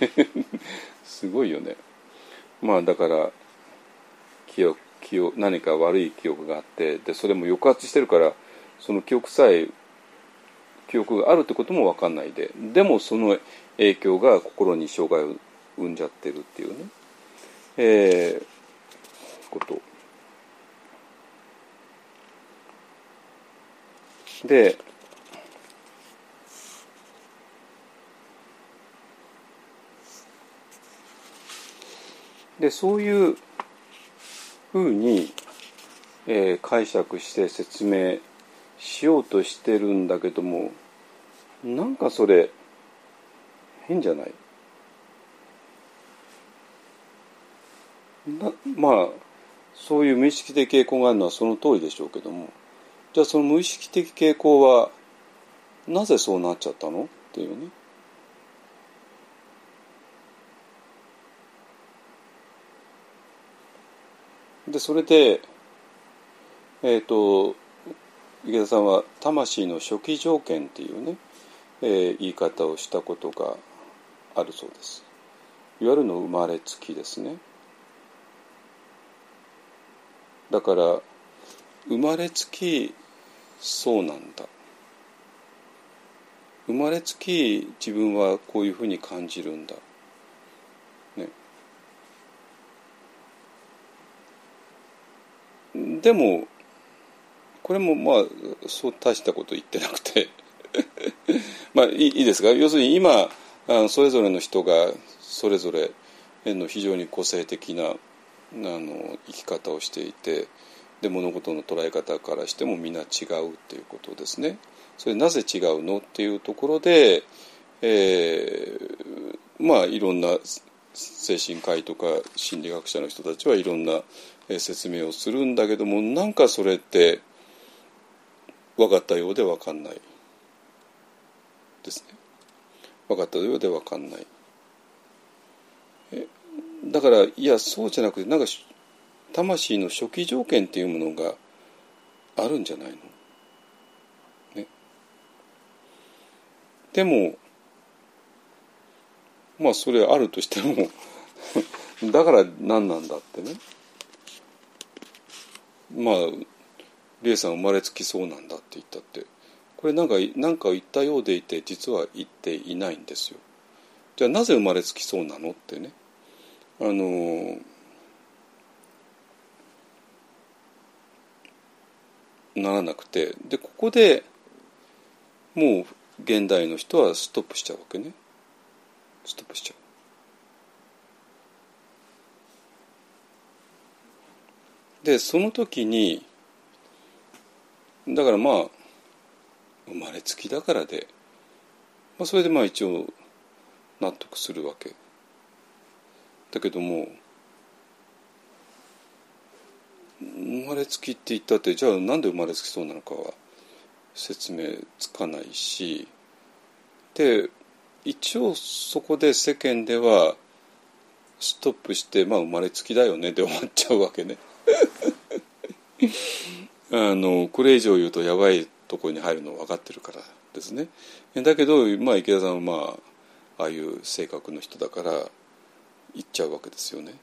すごいよね。まあだから記憶記憶何か悪い記憶があってでそれも抑圧してるからその記憶さえ記憶があるってことも分かんないで。でもその影響が心に障害を生んじゃってるっていうね、えー、こと。ででそういうふうに、えー、解釈して説明しようとしてるんだけどもなんかそれ変じゃない？なまあそういう無意識的傾向があるのはその通りでしょうけどもじゃあその無意識的傾向はなぜそうなっちゃったの？っていうね。でそれでえっ、ー、と池田さんは「魂の初期条件」っていうね、えー、言い方をしたことがあるそうです。いわゆるの生まれつきですね。だから生まれつきそうなんだ。生まれつき自分はこういうふうに感じるんだ。ね。でもこれもまあそう大したこと言ってなくて まあいいですか？要するに今あそれぞれの人がそれぞれの非常に個性的なあの生き方をしていてで物事の捉え方からしてもみんな違うっていうことですね。それなぜ違うのっていうところで、えー、まあいろんな精神科医とか心理学者の人たちはいろんな説明をするんだけどもなんかそれって分かったようで分かんない。ですね。分かったようで分かんない。だからいやそうじゃなくてなんか魂の初期条件っていうものがあるんじゃないの、ね、でもまあそれあるとしても だから何なんだってね。まあ理恵さん生まれつきそうなんだって言ったって。これなんかなんか言ったようでいて実は言っていないんですよ。じゃあなぜ生まれつきそうなのってね。あのならなくて。でここでもう現代の人はストップしちゃうわけね。ストップしちゃう。でその時にだからまあ生まれつきだからで、まあ、それでまあ一応納得するわけ。だけども生まれつきって言ったってじゃあなんで生まれつきそうなのかは説明つかないしで一応そこで世間ではストップしてまあ生まれつきだよねで終わっちゃうわけね。あのこれ以上言うとやばいところに入るの分かってるからですね。だけど、まあ、池田さんはまあああいう性格の人だから言っちゃうわけですよね。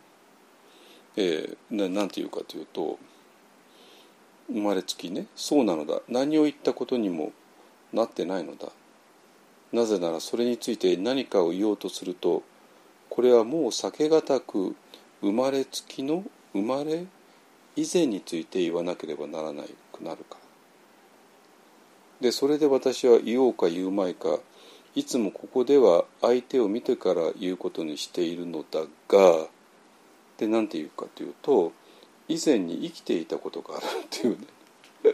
えー、なんていうかというと生まれつきねそうなのだ。何を言ったことにもなってないのだ。なぜならそれについて何かを言おうとするとこれはもう避けがたく生まれつきの生まれ以前について言わなければならなくなるか。らでそれで私は言おうか言うまいかいつもここでは相手を見てから言うことにしているのだがで何て言うかというと以前に生きていたことがあるっていうね。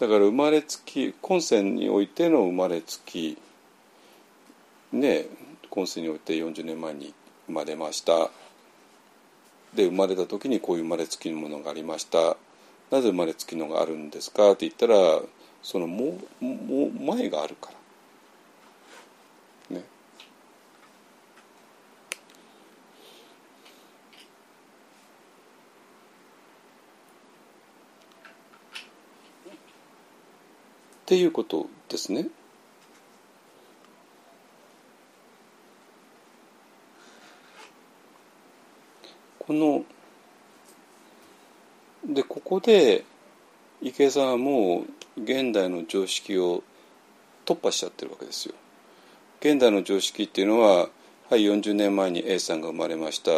だから生まれつき今世においての生まれつきね今世において40年前に生まれました。で生まれた時にこういう生まれつきのものがありました。なぜ生まれつきのがあるんですか？って言ったらそのもも前があるから。っていうことですね。このでここで池江さんはもう現代の常識を突破しちゃってるわけですよ。現代の常識っていうのははい40年前に A さんが生まれました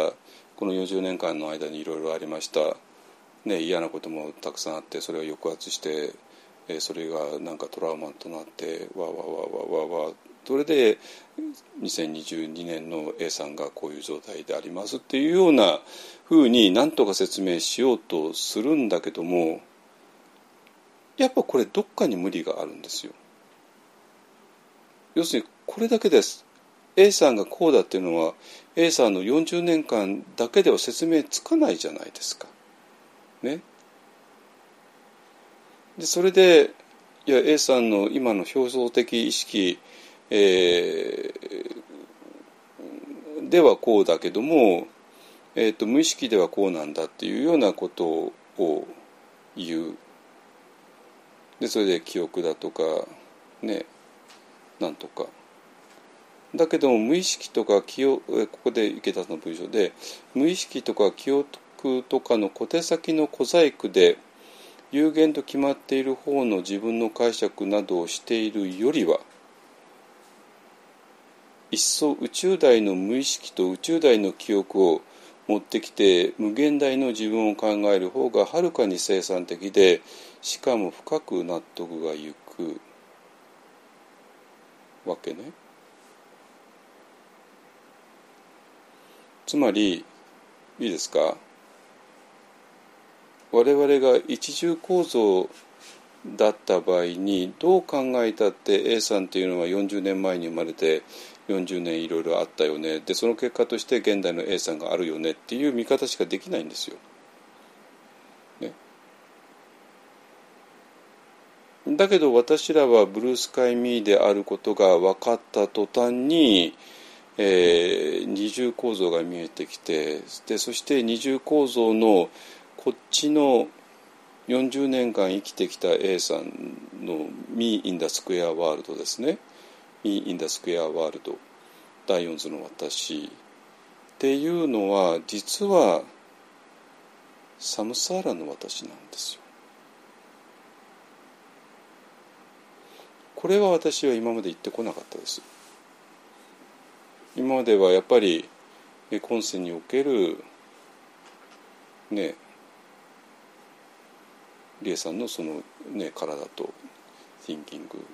この40年間の間にいろいろありました、ね、嫌なこともたくさんあってそれを抑圧してそれがなんかトラウマとなってわわわわわわそれで2022年の A さんがこういう状態でありますっていうようなふうに何とか説明しようとするんだけどもやっぱこれどっかに無理があるんですよ。要するにこれだけです。A さんがこうだっていうのは A さんの40年間だけでは説明つかないじゃないですか。ね。でそれでいや A さんの今の表層的意識、えー、ではこうだけども、えーと、無意識ではこうなんだっていうようなことを言う。でそれで記憶だとかねなんとか。だけども無意識とか記憶ここで池田さんの文章で無意識とか記憶とかの小手先の小細工で有限と決まっている方の自分の解釈などをしているよりは一層宇宙大の無意識と宇宙大の記憶を持ってきて無限大の自分を考える方がはるかに生産的でしかも深く納得がゆくわけね。つまりいいですか？我々が一重構造だった場合にどう考えたって A さんっていうのは40年前に生まれて40年いろいろあったよね。でその結果として現代の A さんがあるよねっていう見方しかできないんですよ。ね、だけど私らはブルースカイ・ミーであることが分かった途端に、えー、二重構造が見えてきてでそして二重構造のこっちの40年間生きてきた A さんの「Me in the Square World」ですね「Me in the Square World」第四図の私っていうのは実はサムサーラの私なんですよ。これは私は今まで言ってこなかったです。今まではやっぱり今世におけるね理恵さんのその、ね、体とティンキング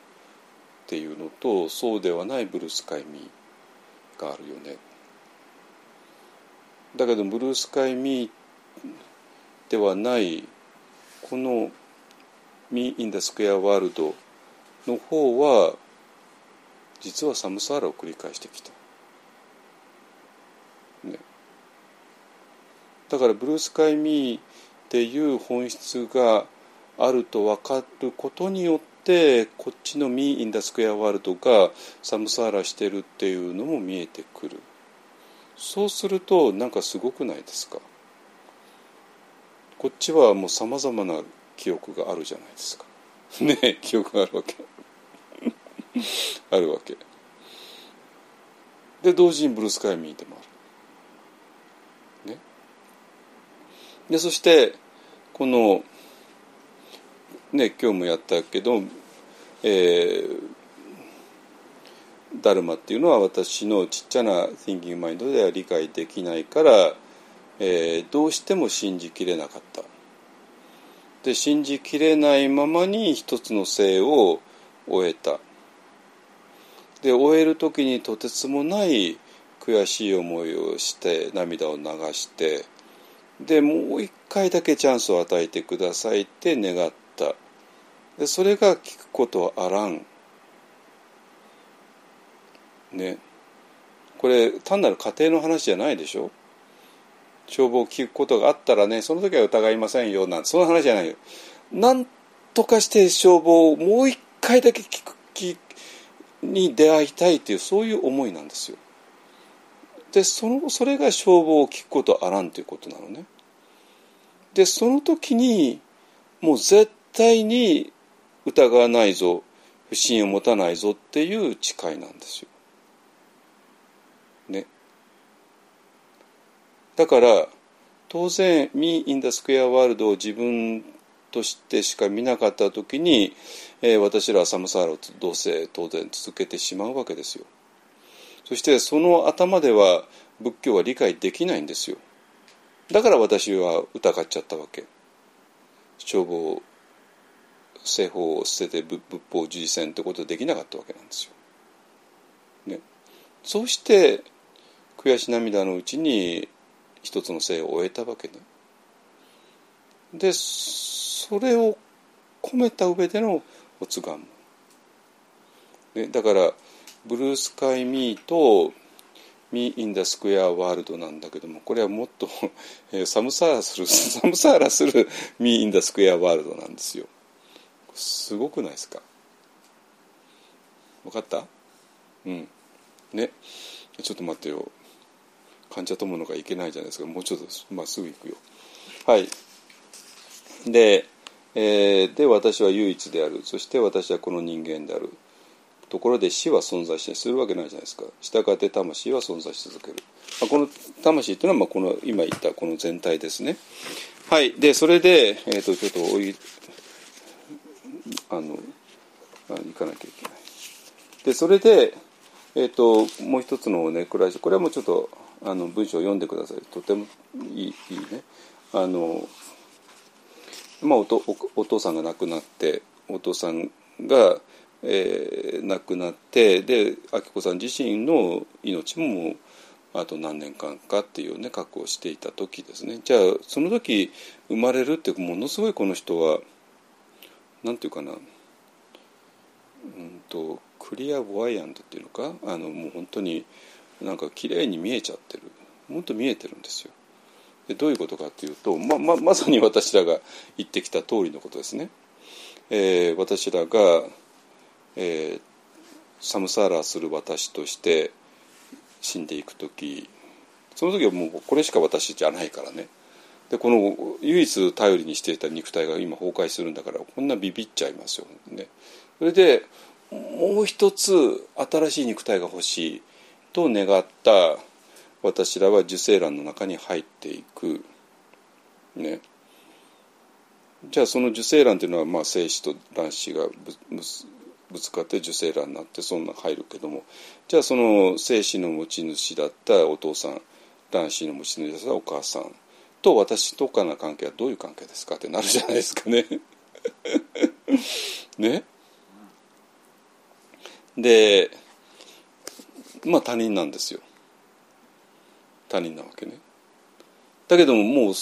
っていうのとそうではないブルースカイミーがあるよね。だけどブルースカイミーではないこの「ミー・イン・ダ・スクエア・ワールド」の方は実はサムサーラを繰り返してきた。ね、だからブルースカイ・ミーっていう本質があると分かることによっててこっちの「ミー・イン・ダ・スクエア・ワールド」がサムサーラしてるっていうのも見えてくる。そうするとなんかすごくないですか？こっちはもうさまざまな記憶があるじゃないですか。ね記憶があるわけ。あるわけ。で同時にブルースカイミーでもある。ね。でそしてこのね今日もやったけど、えー、ダルマっていうのは私のちっちゃな Thinking Mind では理解できないから、えー、どうしても信じきれなかった。で信じきれないままに一つの性を終えた。で終える時にとてつもない悔しい思いをして涙を流してでもう一回だけチャンスを与えてくださいって願ったでそれが聞くことあらん。ね。これ単なる家庭の話じゃないでしょ？消防を聞くことがあったらねその時は疑いませんよなんてその話じゃないよ。なんとかして消防をもう一回だけ聞く聞に出会いたいというそういう思いなんですよ。でそのそれが消防を聞くことあらんということなのね。でその時にもう絶対に疑わないぞ不信を持たないぞっていう誓いなんですよ。ね。だから当然「Me in the Square World」を自分としてしか見なかった時に、えー、私らはサムサーラをどうせ当然続けてしまうわけですよ。そしてその頭では仏教は理解できないんですよ。だから私は疑っちゃったわけ。消防西方を捨てて仏法十字戦ってことはできなかったわけなんですよ。ね、そうして悔し涙のうちに一つの生を終えたわけね。でそれを込めた上でのおつがんね、だからブルースカイミーとミー・イン・ダ・スクエア・ワールドなんだけどもこれはもっとサムサーラするサムサーラするミー・イン・ダ・スクエア・ワールドなんですよ。すごくないですか？分かった？うん。ね。ちょっと待ってよ。患者友のがいけないじゃないですか。もうちょっとまっすぐ行くよ。はい。で、えー、で私は唯一である。そして私はこの人間である。ところで死は存在しない。するわけないじゃないですか。したがって魂は存在し続ける、まあ、この魂っていうのはまあこの今言ったこの全体ですね。はい。でそれで、えー、とちょっとおいあのあ行かなきゃいけない。でそれで、えー、ともう一つのねこれはこれはもうちょっとあの文章を読んでください。とてもいいいいね。あのまあおとおお父さんが亡くなってお父さんが、えー、亡くなってで明子さん自身の命ももうあと何年間かっていうね覚悟していた時ですね。じゃあその時生まれるってものすごいこの人は何て言うかなうんとクリアボワイアントっていうのか？あのもう本当になんか綺麗に見えちゃってる本当見えてるんですよ。でどういうことかっていうとまままさに私らが言ってきた通りのことですね。えー、私らが、えー、サムサーラーする私として死んでいく時その時はもうこれしか私じゃないからねでこの唯一頼りにしていた肉体が今崩壊するんだからこんなビビっちゃいますよね。それでもう一つ新しい肉体が欲しいと願った私らは受精卵の中に入っていく。ね。じゃあその受精卵っていうのはまあ精子と卵子がぶつかって受精卵になってそんな入るけども。じゃあその精子の持ち主だったお父さん卵子の持ち主だったお母さん。と私とかの関係はどういう関係ですか？ってなるじゃないですかね。ねでまあ他人なんですよ他人なわけね。だけどももう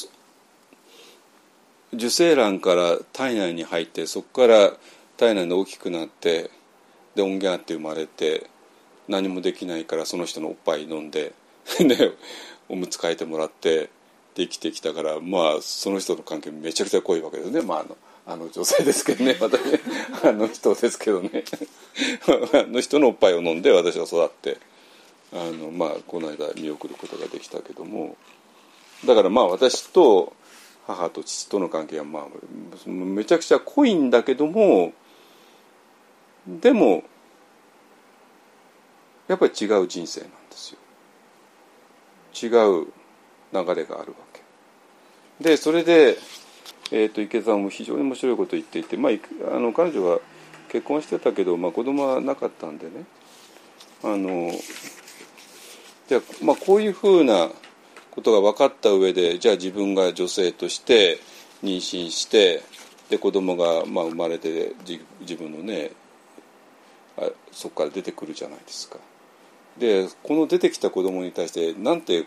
受精卵から体内に入ってそこから体内で大きくなってで音源あって生まれて何もできないからその人のおっぱい飲んでで おむつ替えてもらってできてきたからまあその人の関係めちゃくちゃ濃いわけですね。まああのあの女性ですけどね。私あの人ですけどね。あの人のおっぱいを飲んで私は育ってあのまあこの間見送ることができたけども。だからまあ私と母と父との関係はまあめちゃくちゃ濃いんだけどもでもやっぱり違う人生なんですよ。違う流れがあるわけでそれで、えーと、池澤も非常に面白いことを言っていて、まあ、あの彼女は結婚してたけど、まあ、子供はなかったんでねあのじゃ、まあ、こういうふうなことが分かった上でじゃあ自分が女性として妊娠してで子供がまが生まれて自分のねあそこから出てくるじゃないですか。でこの出てきた子供に対してなんて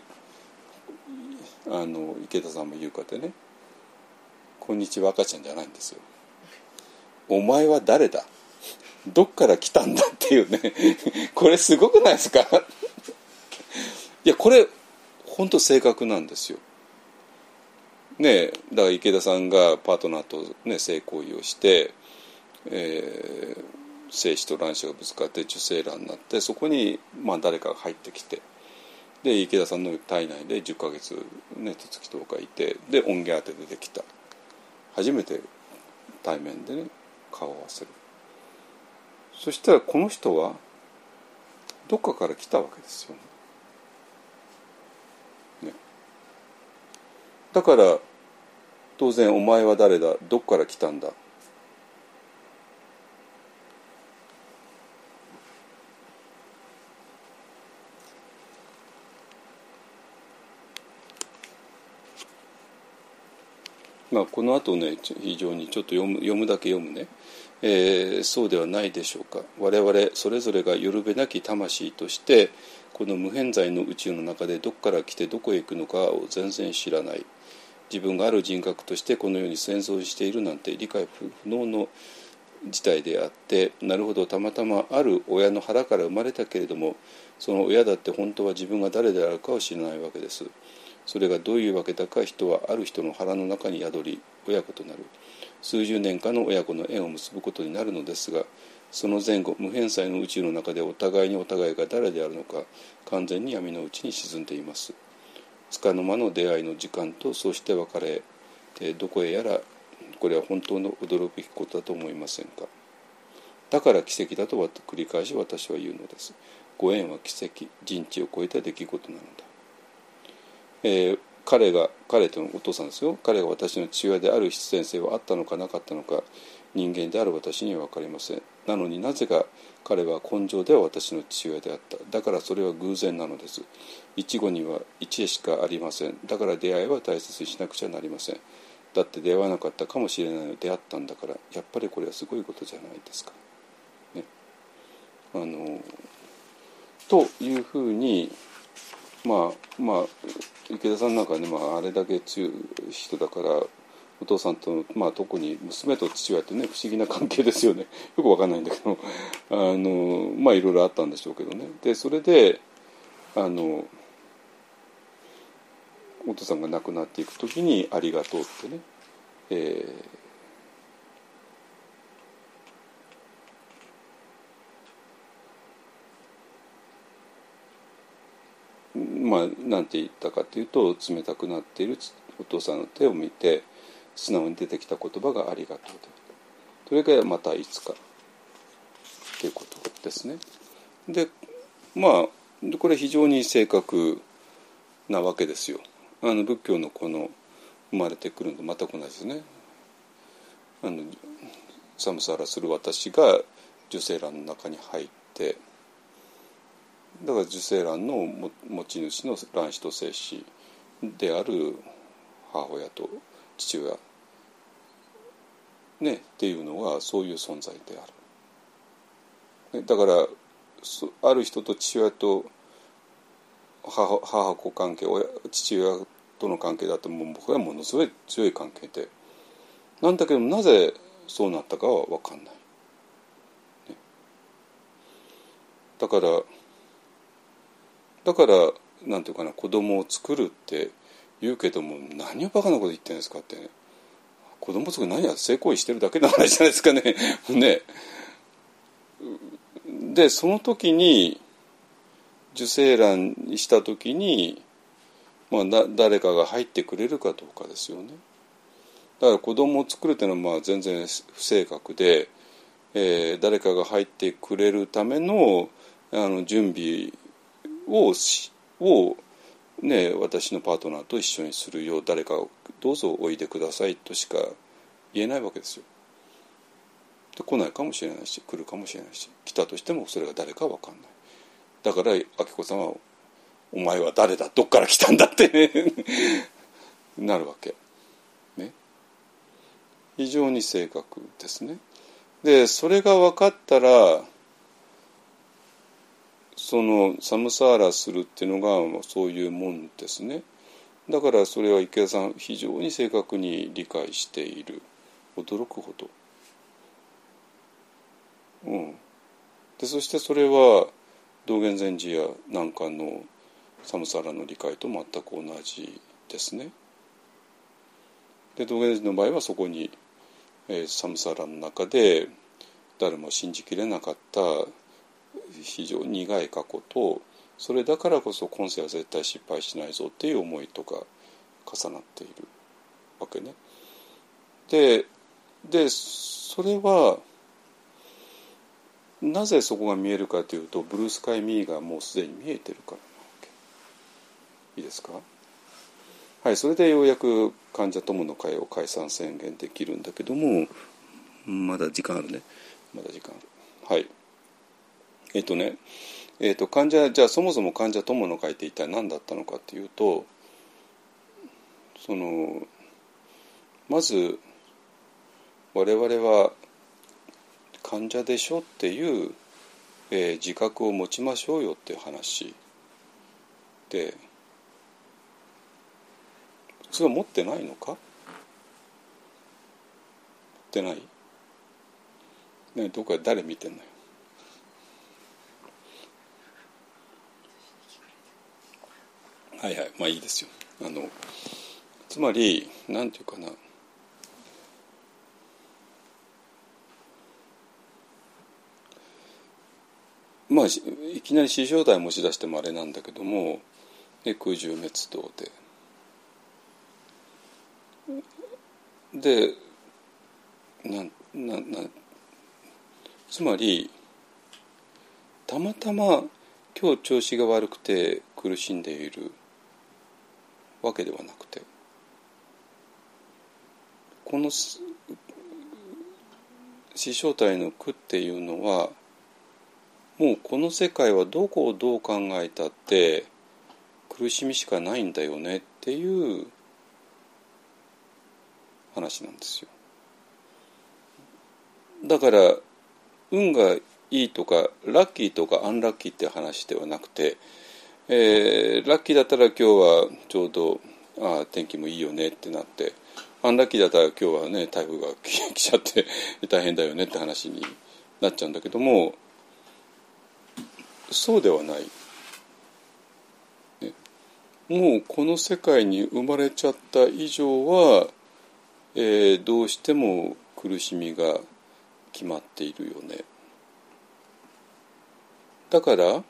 あの池田さんも言うかってね「こんにちは赤ちゃん」じゃないんですよ。お前は誰だ？どっから来たんだっていうねこれすごくないですか？いやこれ本当正確なんですよ。ねだから池田さんがパートナーと、ね、性行為をして、えー、精子と卵子がぶつかって受精卵になってそこに、まあ、誰かが入ってきてで池田さんの体内で10ヶ月、ね、手つきとかいてで音源当て出てきた。初めて対面でね顔を合わせる。そしたらこの人はどっかから来たわけですよね。ね。だから当然「お前は誰だ？どっから来たんだ」ま、この後ね非常にちょっと読む読むだけ読むね、えー、そうではないでしょうか。我々それぞれがよるべなき魂としてこの無偏在の宇宙の中でどこから来てどこへ行くのかを全然知らない。自分がある人格としてこのように戦争しているなんて理解不能の事態であってなるほどたまたまある親の腹から生まれたけれどもその親だって本当は自分が誰であるかを知らないわけです。それがどういうわけだか人はある人の腹の中に宿り親子となる。数十年間の親子の縁を結ぶことになるのですがその前後無返済の宇宙の中でお互いにお互いが誰であるのか完全に闇のうちに沈んでいます。つかの間の出会いの時間とそして別れどこへやらこれは本当の驚くべきことだと思いませんか。だから奇跡だと繰り返し私は言うのです。ご縁は奇跡人知を超えた出来事なのだ、えー、彼が彼とのお父さんですよ。彼が私の父親である必然性はあったのかなかったのか人間である私には分かりません。なのになぜか彼は根性では私の父親であった。だからそれは偶然なのです。一語には一へしかありません。だから出会いは大切にしなくちゃなりません。だって出会わなかったかもしれないの出会ったんだからやっぱりこれはすごいことじゃないですか。ね、あのというふうにまあまあ池田さんなんかね、まあ、あれだけ強い人だからお父さんと、まあ、特に娘と父親ってね不思議な関係ですよね。よくわかんないんだけど。あのまあいろいろあったんでしょうけどね。でそれであのお父さんが亡くなっていく時に「ありがとう」ってね、えー、まあなんて言ったかというと冷たくなっているお父さんの手を見て素直に出てきた言葉が「ありがとう」でそれがまたいつかということですね。でまあこれ非常に正確なわけですよ。あの仏教のこの生まれてくるのと全く同じですね。あのサムサラする私が受精卵の中に入ってだから受精卵の持ち主の卵子と精子である母親と父親ねっていうのはそういう存在である。だからある人と父親と母母子関係父親との関係だとも僕はものすごい強い関係で。なんだけどなぜそうなったかは分かんない、ね、だからだからなんていうかな子供を作るって言うけども何をバカなこと言ってるんですかって。ね子供作る何や性行為してるだけの話じゃないですかね。ね。でその時に受精卵にした時に、まあ、だ誰かが入ってくれるかどうかですよね。だから子供を作るというのはまあ全然不正確で、えー、誰かが入ってくれるためのあの準備をを、ね、私のパートナーと一緒にするよう誰かをどうぞおいでくださいとしか言えないわけですよ。で来ないかもしれないし来るかもしれないし来たとしてもそれが誰か分かんない。だから明子さんは「お前は誰だどっから来たんだ」って なるわけ。ね。非常に正確ですね。でそれが分かったらそのサムサーラするっていうのがそういうもんですね。だからそれは池田さん非常に正確に理解している驚くほど。うん、でそしてそれは道元禅師や南漢のサムサラの理解と全く同じですね。で道元禅師の場合はそこに、えー、サムサラの中で誰も信じきれなかった非常に苦い過去とそれだからこそ今世は絶対失敗しないぞっていう思いとか重なっているわけね。ででそれはなぜそこが見えるかというとブルースカイ・ミーがもうすでに見えてるからなわけ。いいですか？はいそれでようやく患者友の会を解散宣言できるんだけどもまだ時間あるね。まだ時間ある。はい。えっ、とねえっ、と患者じゃあそもそも患者友の会って一体何だったのかっていうとそのまず我々は患者でしょっていう、えー、自覚を持ちましょうよっていう話。で普通は持ってないのか？持ってない？ねどこか誰見てんのよ。はいはいまあいいですよ。あのつまりなんていうかな。まあいきなり四正体持ち出してもあれなんだけども空中滅動で。でなななつまりたまたま今日調子が悪くて苦しんでいるわけではなくてこの死正体の苦っていうのはもうこの世界はどこをどう考えたって苦しみしかないんだよねっていう話なんですよ。だから運がいいとかラッキーとかアンラッキーって話ではなくて、えー、ラッキーだったら今日はちょうどあ天気もいいよねってなってアンラッキーだったら今日はね台風が来ちゃって大変だよねって話になっちゃうんだけどもそうではない、ね、もうこの世界に生まれちゃった以上は、えー、どうしても苦しみが決まっているよね。だから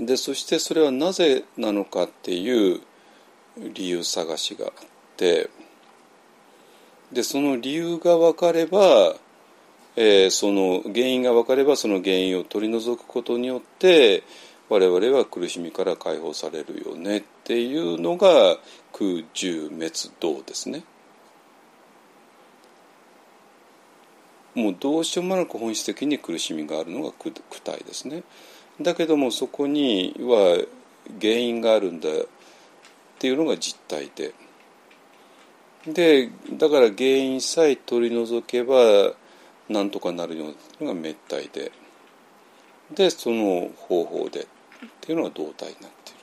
でそしてそれはなぜなのかっていう理由探しがあってでその理由が分かれば、えー、その原因が分かればその原因を取り除くことによって我々は苦しみから解放されるよねっていうのが空十滅道ですね。もうどうしようもなく本質的に苦しみがあるのが苦体ですね。だけどもそこには原因があるんだっていうのが実態で。でだから原因さえ取り除けばなんとかなるようなのが滅体ででその方法でっていうのが動体になっている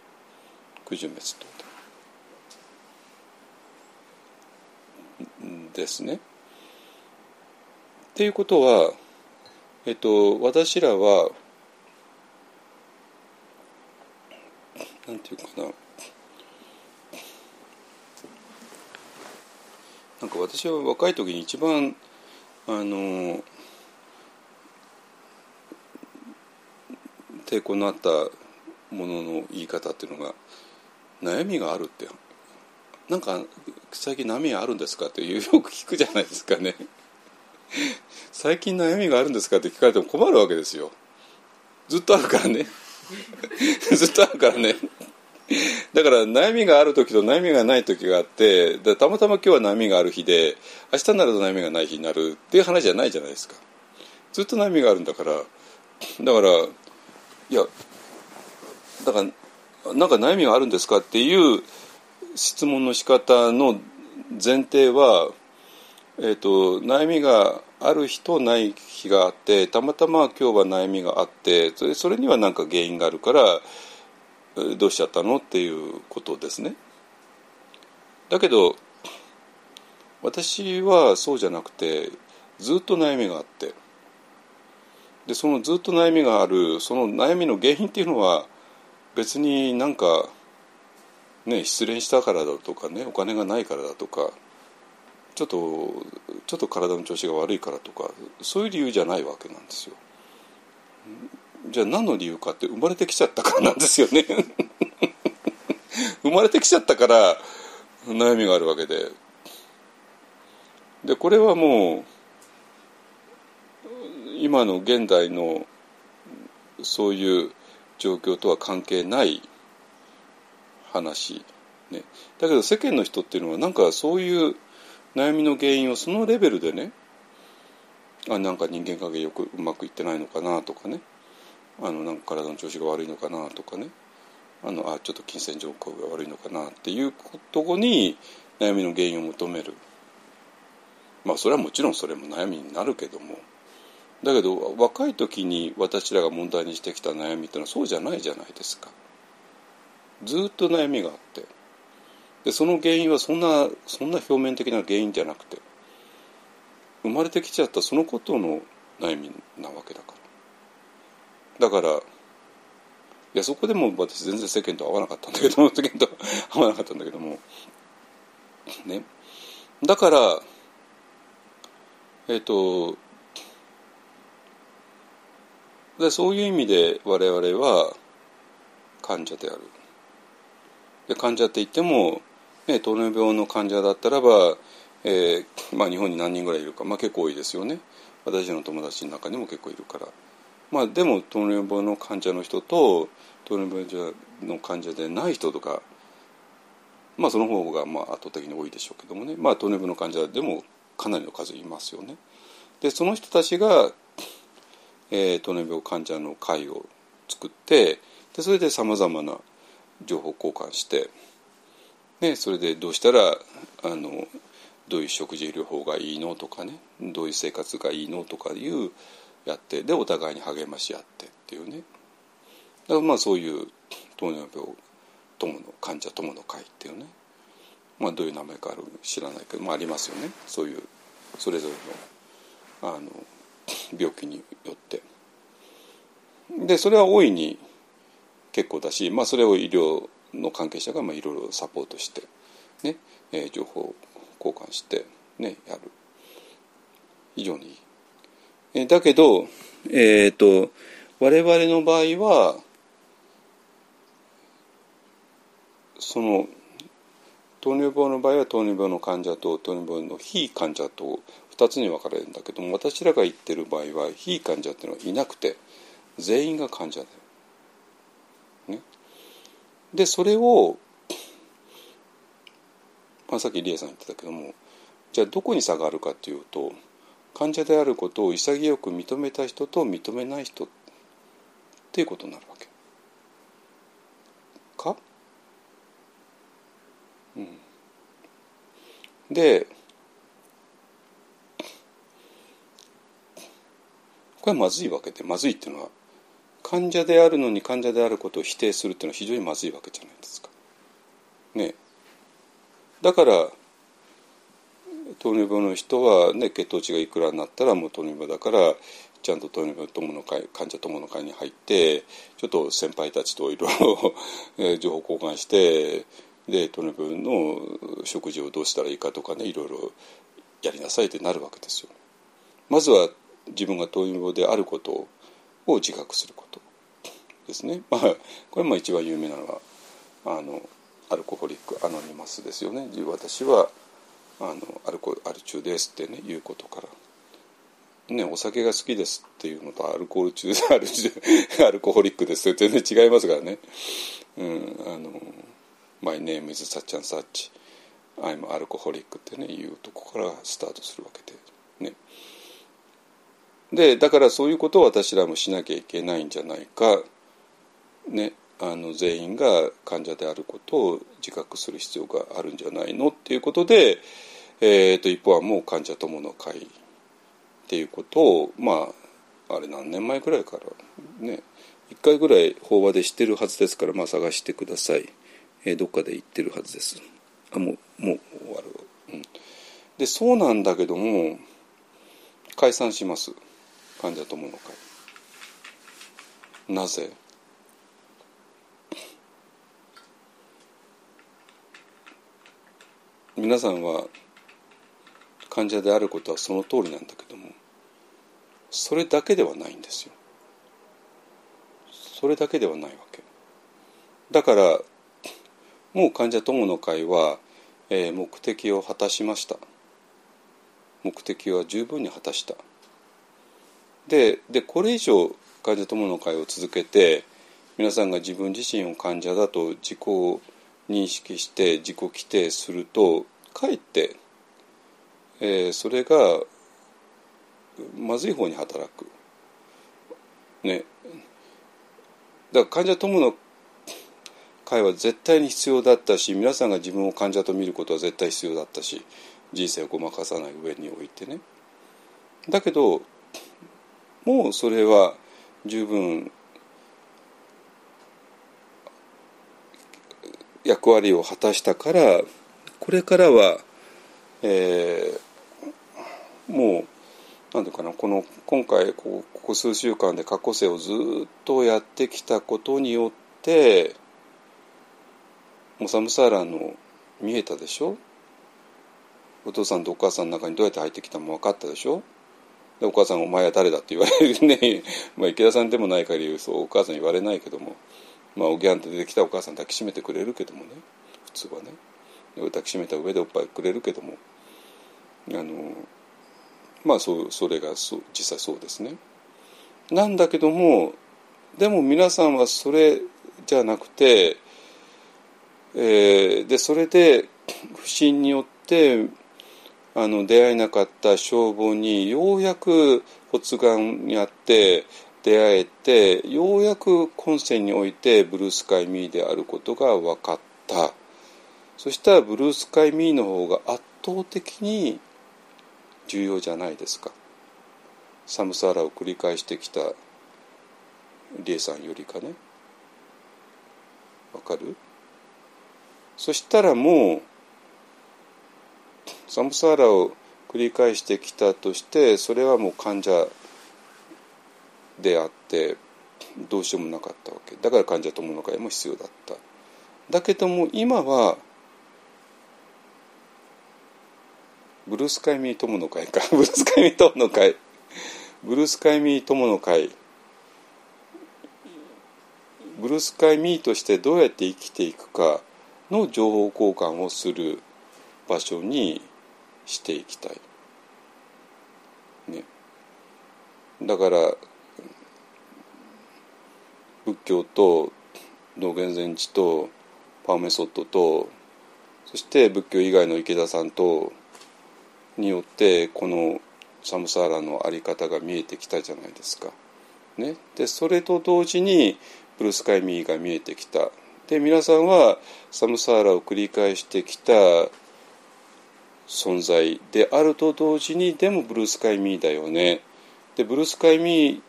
九十滅動ですね。っていうことは、えっと、私らはなんていうかな。なんか私は若い時に一番あの抵抗のあったものの言い方っていうのが悩みがあるってなんか最近悩みあるんですかってよく聞くじゃないですかね。最近悩みがあるんですかって聞かれても困るわけですよ。ずっとあるからね。ずっとあるからね。だから悩みがある時と悩みがない時があってたまたま今日は悩みがある日で明日になると悩みがない日になるっていう話じゃないじゃないですか。ずっと悩みがあるんだからだからいやだからなんか悩みがあるんですかっていう質問の仕方の前提はえーと、悩みがある日とない日があってたまたま今日は悩みがあってそれそれには何か原因があるからどうしちゃったの？っていうことですね。だけど私はそうじゃなくてずっと悩みがあってでそのずっと悩みがあるその悩みの原因っていうのは別になんかね失恋したからだとかねお金がないからだとかちょっとちょっと体の調子が悪いからとかそういう理由じゃないわけなんですよ。じゃあ何の理由かって生まれてきちゃったからなんですよね。生まれてきちゃったから悩みがあるわけで。でこれはもう今の現代のそういう状況とは関係ない話、ね、だけど世間の人っていうのはなんかそういう悩みの原因をそのレベルでねあなんか人間関係よくうまくいってないのかなとかね。あのなんか体の調子が悪いのかなとかね。あのあちょっと金銭状況が悪いのかなっていうとこに悩みの原因を求める。まあそれはもちろんそれも悩みになるけども。だけど若い時に私らが問題にしてきた悩みっていうのはそうじゃないじゃないですか。ずっと悩みがあって。でその原因はそんなそんな表面的な原因じゃなくて生まれてきちゃったそのことの悩みなわけだから。だからいやそこでも私全然世間と合わなかったんだけど 世間と合わなかったんだけども。ね。だからえっ、ー、とでそういう意味で我々は患者である。で患者って言ってもね、糖尿病の患者だったらば、えーまあ、日本に何人ぐらいいるか、まあ、結構多いですよね。私の友達の中にも結構いるから。まあでも糖尿病の患者の人と糖尿病の患者でない人とかまあその方がまあ圧倒的に多いでしょうけどもねまあ糖尿病の患者でもかなりの数いますよね。でその人たちが、えー、糖尿病患者の会を作ってでそれでさまざまな情報交換して、ね、それでどうしたらあのどういう食事療法がいいのとかねどういう生活がいいのとかいうやってでお互いに励まし合ってっていうねだからまあそういう糖尿病友の患者友の会っていうねまあどういう名前かある知らないけど、まあ、ありますよねそういうそれぞれのあの病気によって。でそれは大いに結構だし、まあ、それを医療の関係者がまあいろいろサポートしてね、えー、情報交換してねやる非常にいい。え、だけどえっ、ー、と我々の場合はその糖尿病の場合は糖尿病の患者と糖尿病の非患者と2つに分かれるんだけども私らが言ってる場合は非患者っていうのはいなくて全員が患者だよ。ね、でそれを、まあ、さっき理恵さん言ってたけどもじゃあどこに差があるかっていうと患者であることを潔く認めた人と認めない人っていうことになるわけ。か？うん、でこれはまずいわけでまずいっていうのは患者であるのに患者であることを否定するっていうのは非常にまずいわけじゃないですか。ね、だから糖尿病の人は、ね、血糖値がいくらになったらもう糖尿病だからちゃんと糖尿病友の会患者友の会に入ってちょっと先輩たちといろいろ情報交換してで糖尿病の食事をどうしたらいいかとかねいろいろやりなさいってなるわけですよ。まずは自分が糖尿病であることを自覚することですね。まあこれも一番有名なのはあのアルコホリックアノニマスですよね。私はあのアルコアル中ですってね言うことから。ね、お酒が好きですっていうのとアルコール中アル アルコホリックですって全然違いますからね。うん、あの My name is such and such I'm alcoholic ってねいうとこからスタートするわけでねでだからそういうことを私らもしなきゃいけないんじゃないかねあの全員が患者であることを自覚する必要があるんじゃないのっていうことで、えーと、一方はもう患者友の会っていうことをまああれ何年前ぐらいからね一回ぐらい法話で知ってるはずですからまあ探してください。えー、どっかで言ってるはずです。あもうもう終わる、うん、でそうなんだけども解散します。患者友の会。なぜ？皆さんは患者であることはその通りなんだけどもそれだけではないんですよ。それだけではないわけ。だからもう患者友の会は、えー、目的を果たしました。目的は十分に果たした。ででこれ以上患者友の会を続けて皆さんが自分自身を患者だと自己認識して自己規定するとかえって、えー、それがまずい方に働く。ね。だから患者友の会は絶対に必要だったし皆さんが自分を患者と見ることは絶対必要だったし人生をごまかさない上においてねだけどもうそれは十分役割を果たしたからこれからは、えー、もう何ていうかなこの今回ここ数週間で過去世をずっとやってきたことによってモサムサーラの見えたでしょ？お父さんとお母さんの中にどうやって入ってきたのも分かったでしょ？でお母さんお前は誰だって言われるね。まあ池田さんでもない限りそうお母さん言われないけどもまあおぎゃんと出てきたお母さん抱きしめてくれるけどもね。普通はね。抱きしめた上でおっぱいくれるけども。あのまあそそれがそ実際そうですね。なんだけどもでも皆さんはそれじゃなくて、えー、でそれで不信によってあの出会えなかった消防にようやく発がんにあって出会えてようやく今世においてブルースカイミーであることが分かったそしたらブルースカイミーの方が圧倒的に重要じゃないですか。サムサーラを繰り返してきたリエさんよりかね。わかる？そしたらもうサムサーラを繰り返してきたとしてそれはもう患者であってどうしようもなかったわけ。だから患者友の会も必要だった。だけども今はブルースカイミー友の会か。ブルースカイミー友の会。ブルースカイミー友の会。ブルースカイミーとしてどうやって生きていくかの情報交換をする場所にしていきたい。ね、だから仏教と道元禅師とパーメソッドとそして仏教以外の池田さんとによってこのサムサーラの在り方が見えてきたじゃないですか。ね、でそれと同時にブルースカイミーが見えてきた。で皆さんはサムサーラを繰り返してきた存在であると同時にでもブルースカイミーだよね。でブルースカイミ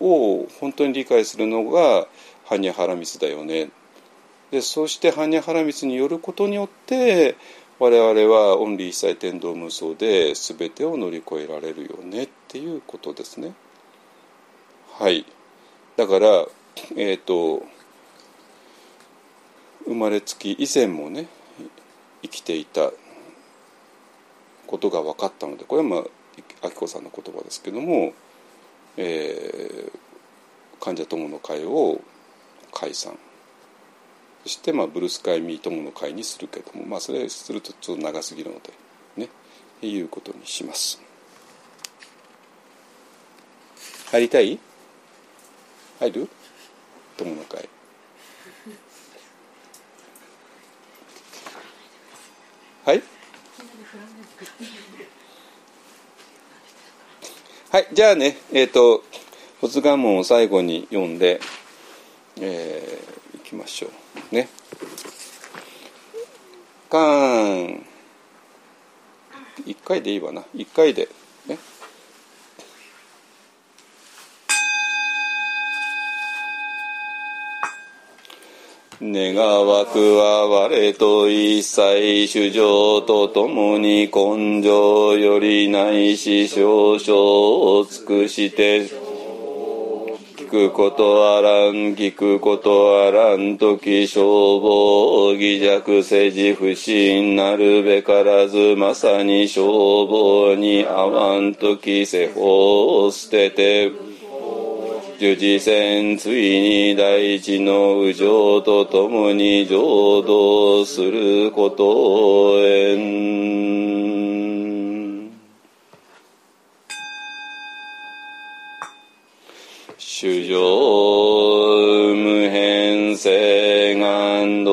ーを本当に理解するのがハニャハラミスだよね。でそしてハニャハラミスによることによって我々はオンリー一切天道無双で全てを乗り越えられるよねっていうことですね。はいだからえっ、ー、と生まれつき以前もね生きていたことが分かったのでこれはまあ明子さんの言葉ですけども、えー、患者友の会を解散してまあブルースカイミー友の会にするけどもまあそれするとちょっと長すぎるのでねいうことにします。入りたい？入る？友の会。はい？はいじゃあねえっ、ー、と発願文を最後に読んで、えー、いきましょう。ね。カーン1回でいいわな1回でね。願わくは我と一切主情とともに根性よりないし少々を尽くしてくことあらん聞くことあらん時消防偽弱世辞不信なるべからずまさに消防に合わん時世法を捨てて。十字線ついに大地の右上とともに浄土することへん。主上無変性願道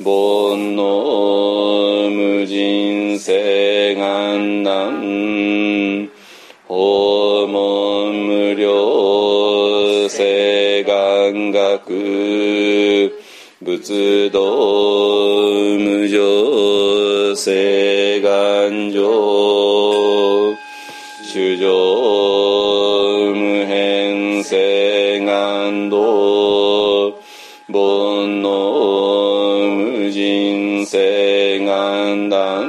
煩悩無人性願難訪問無料聖願学仏道無常聖願上主上変聖願道。煩悩無人聖願断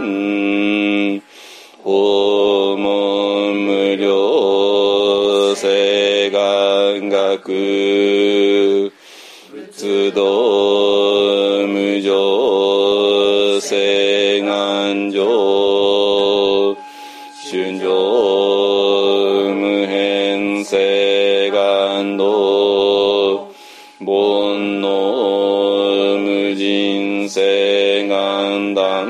訪問無料聖願学仏道無常聖願上だ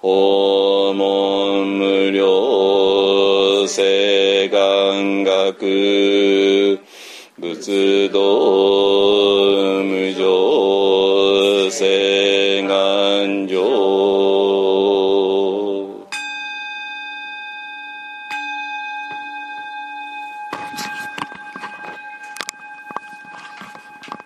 訪問無料性願学仏道無常性願上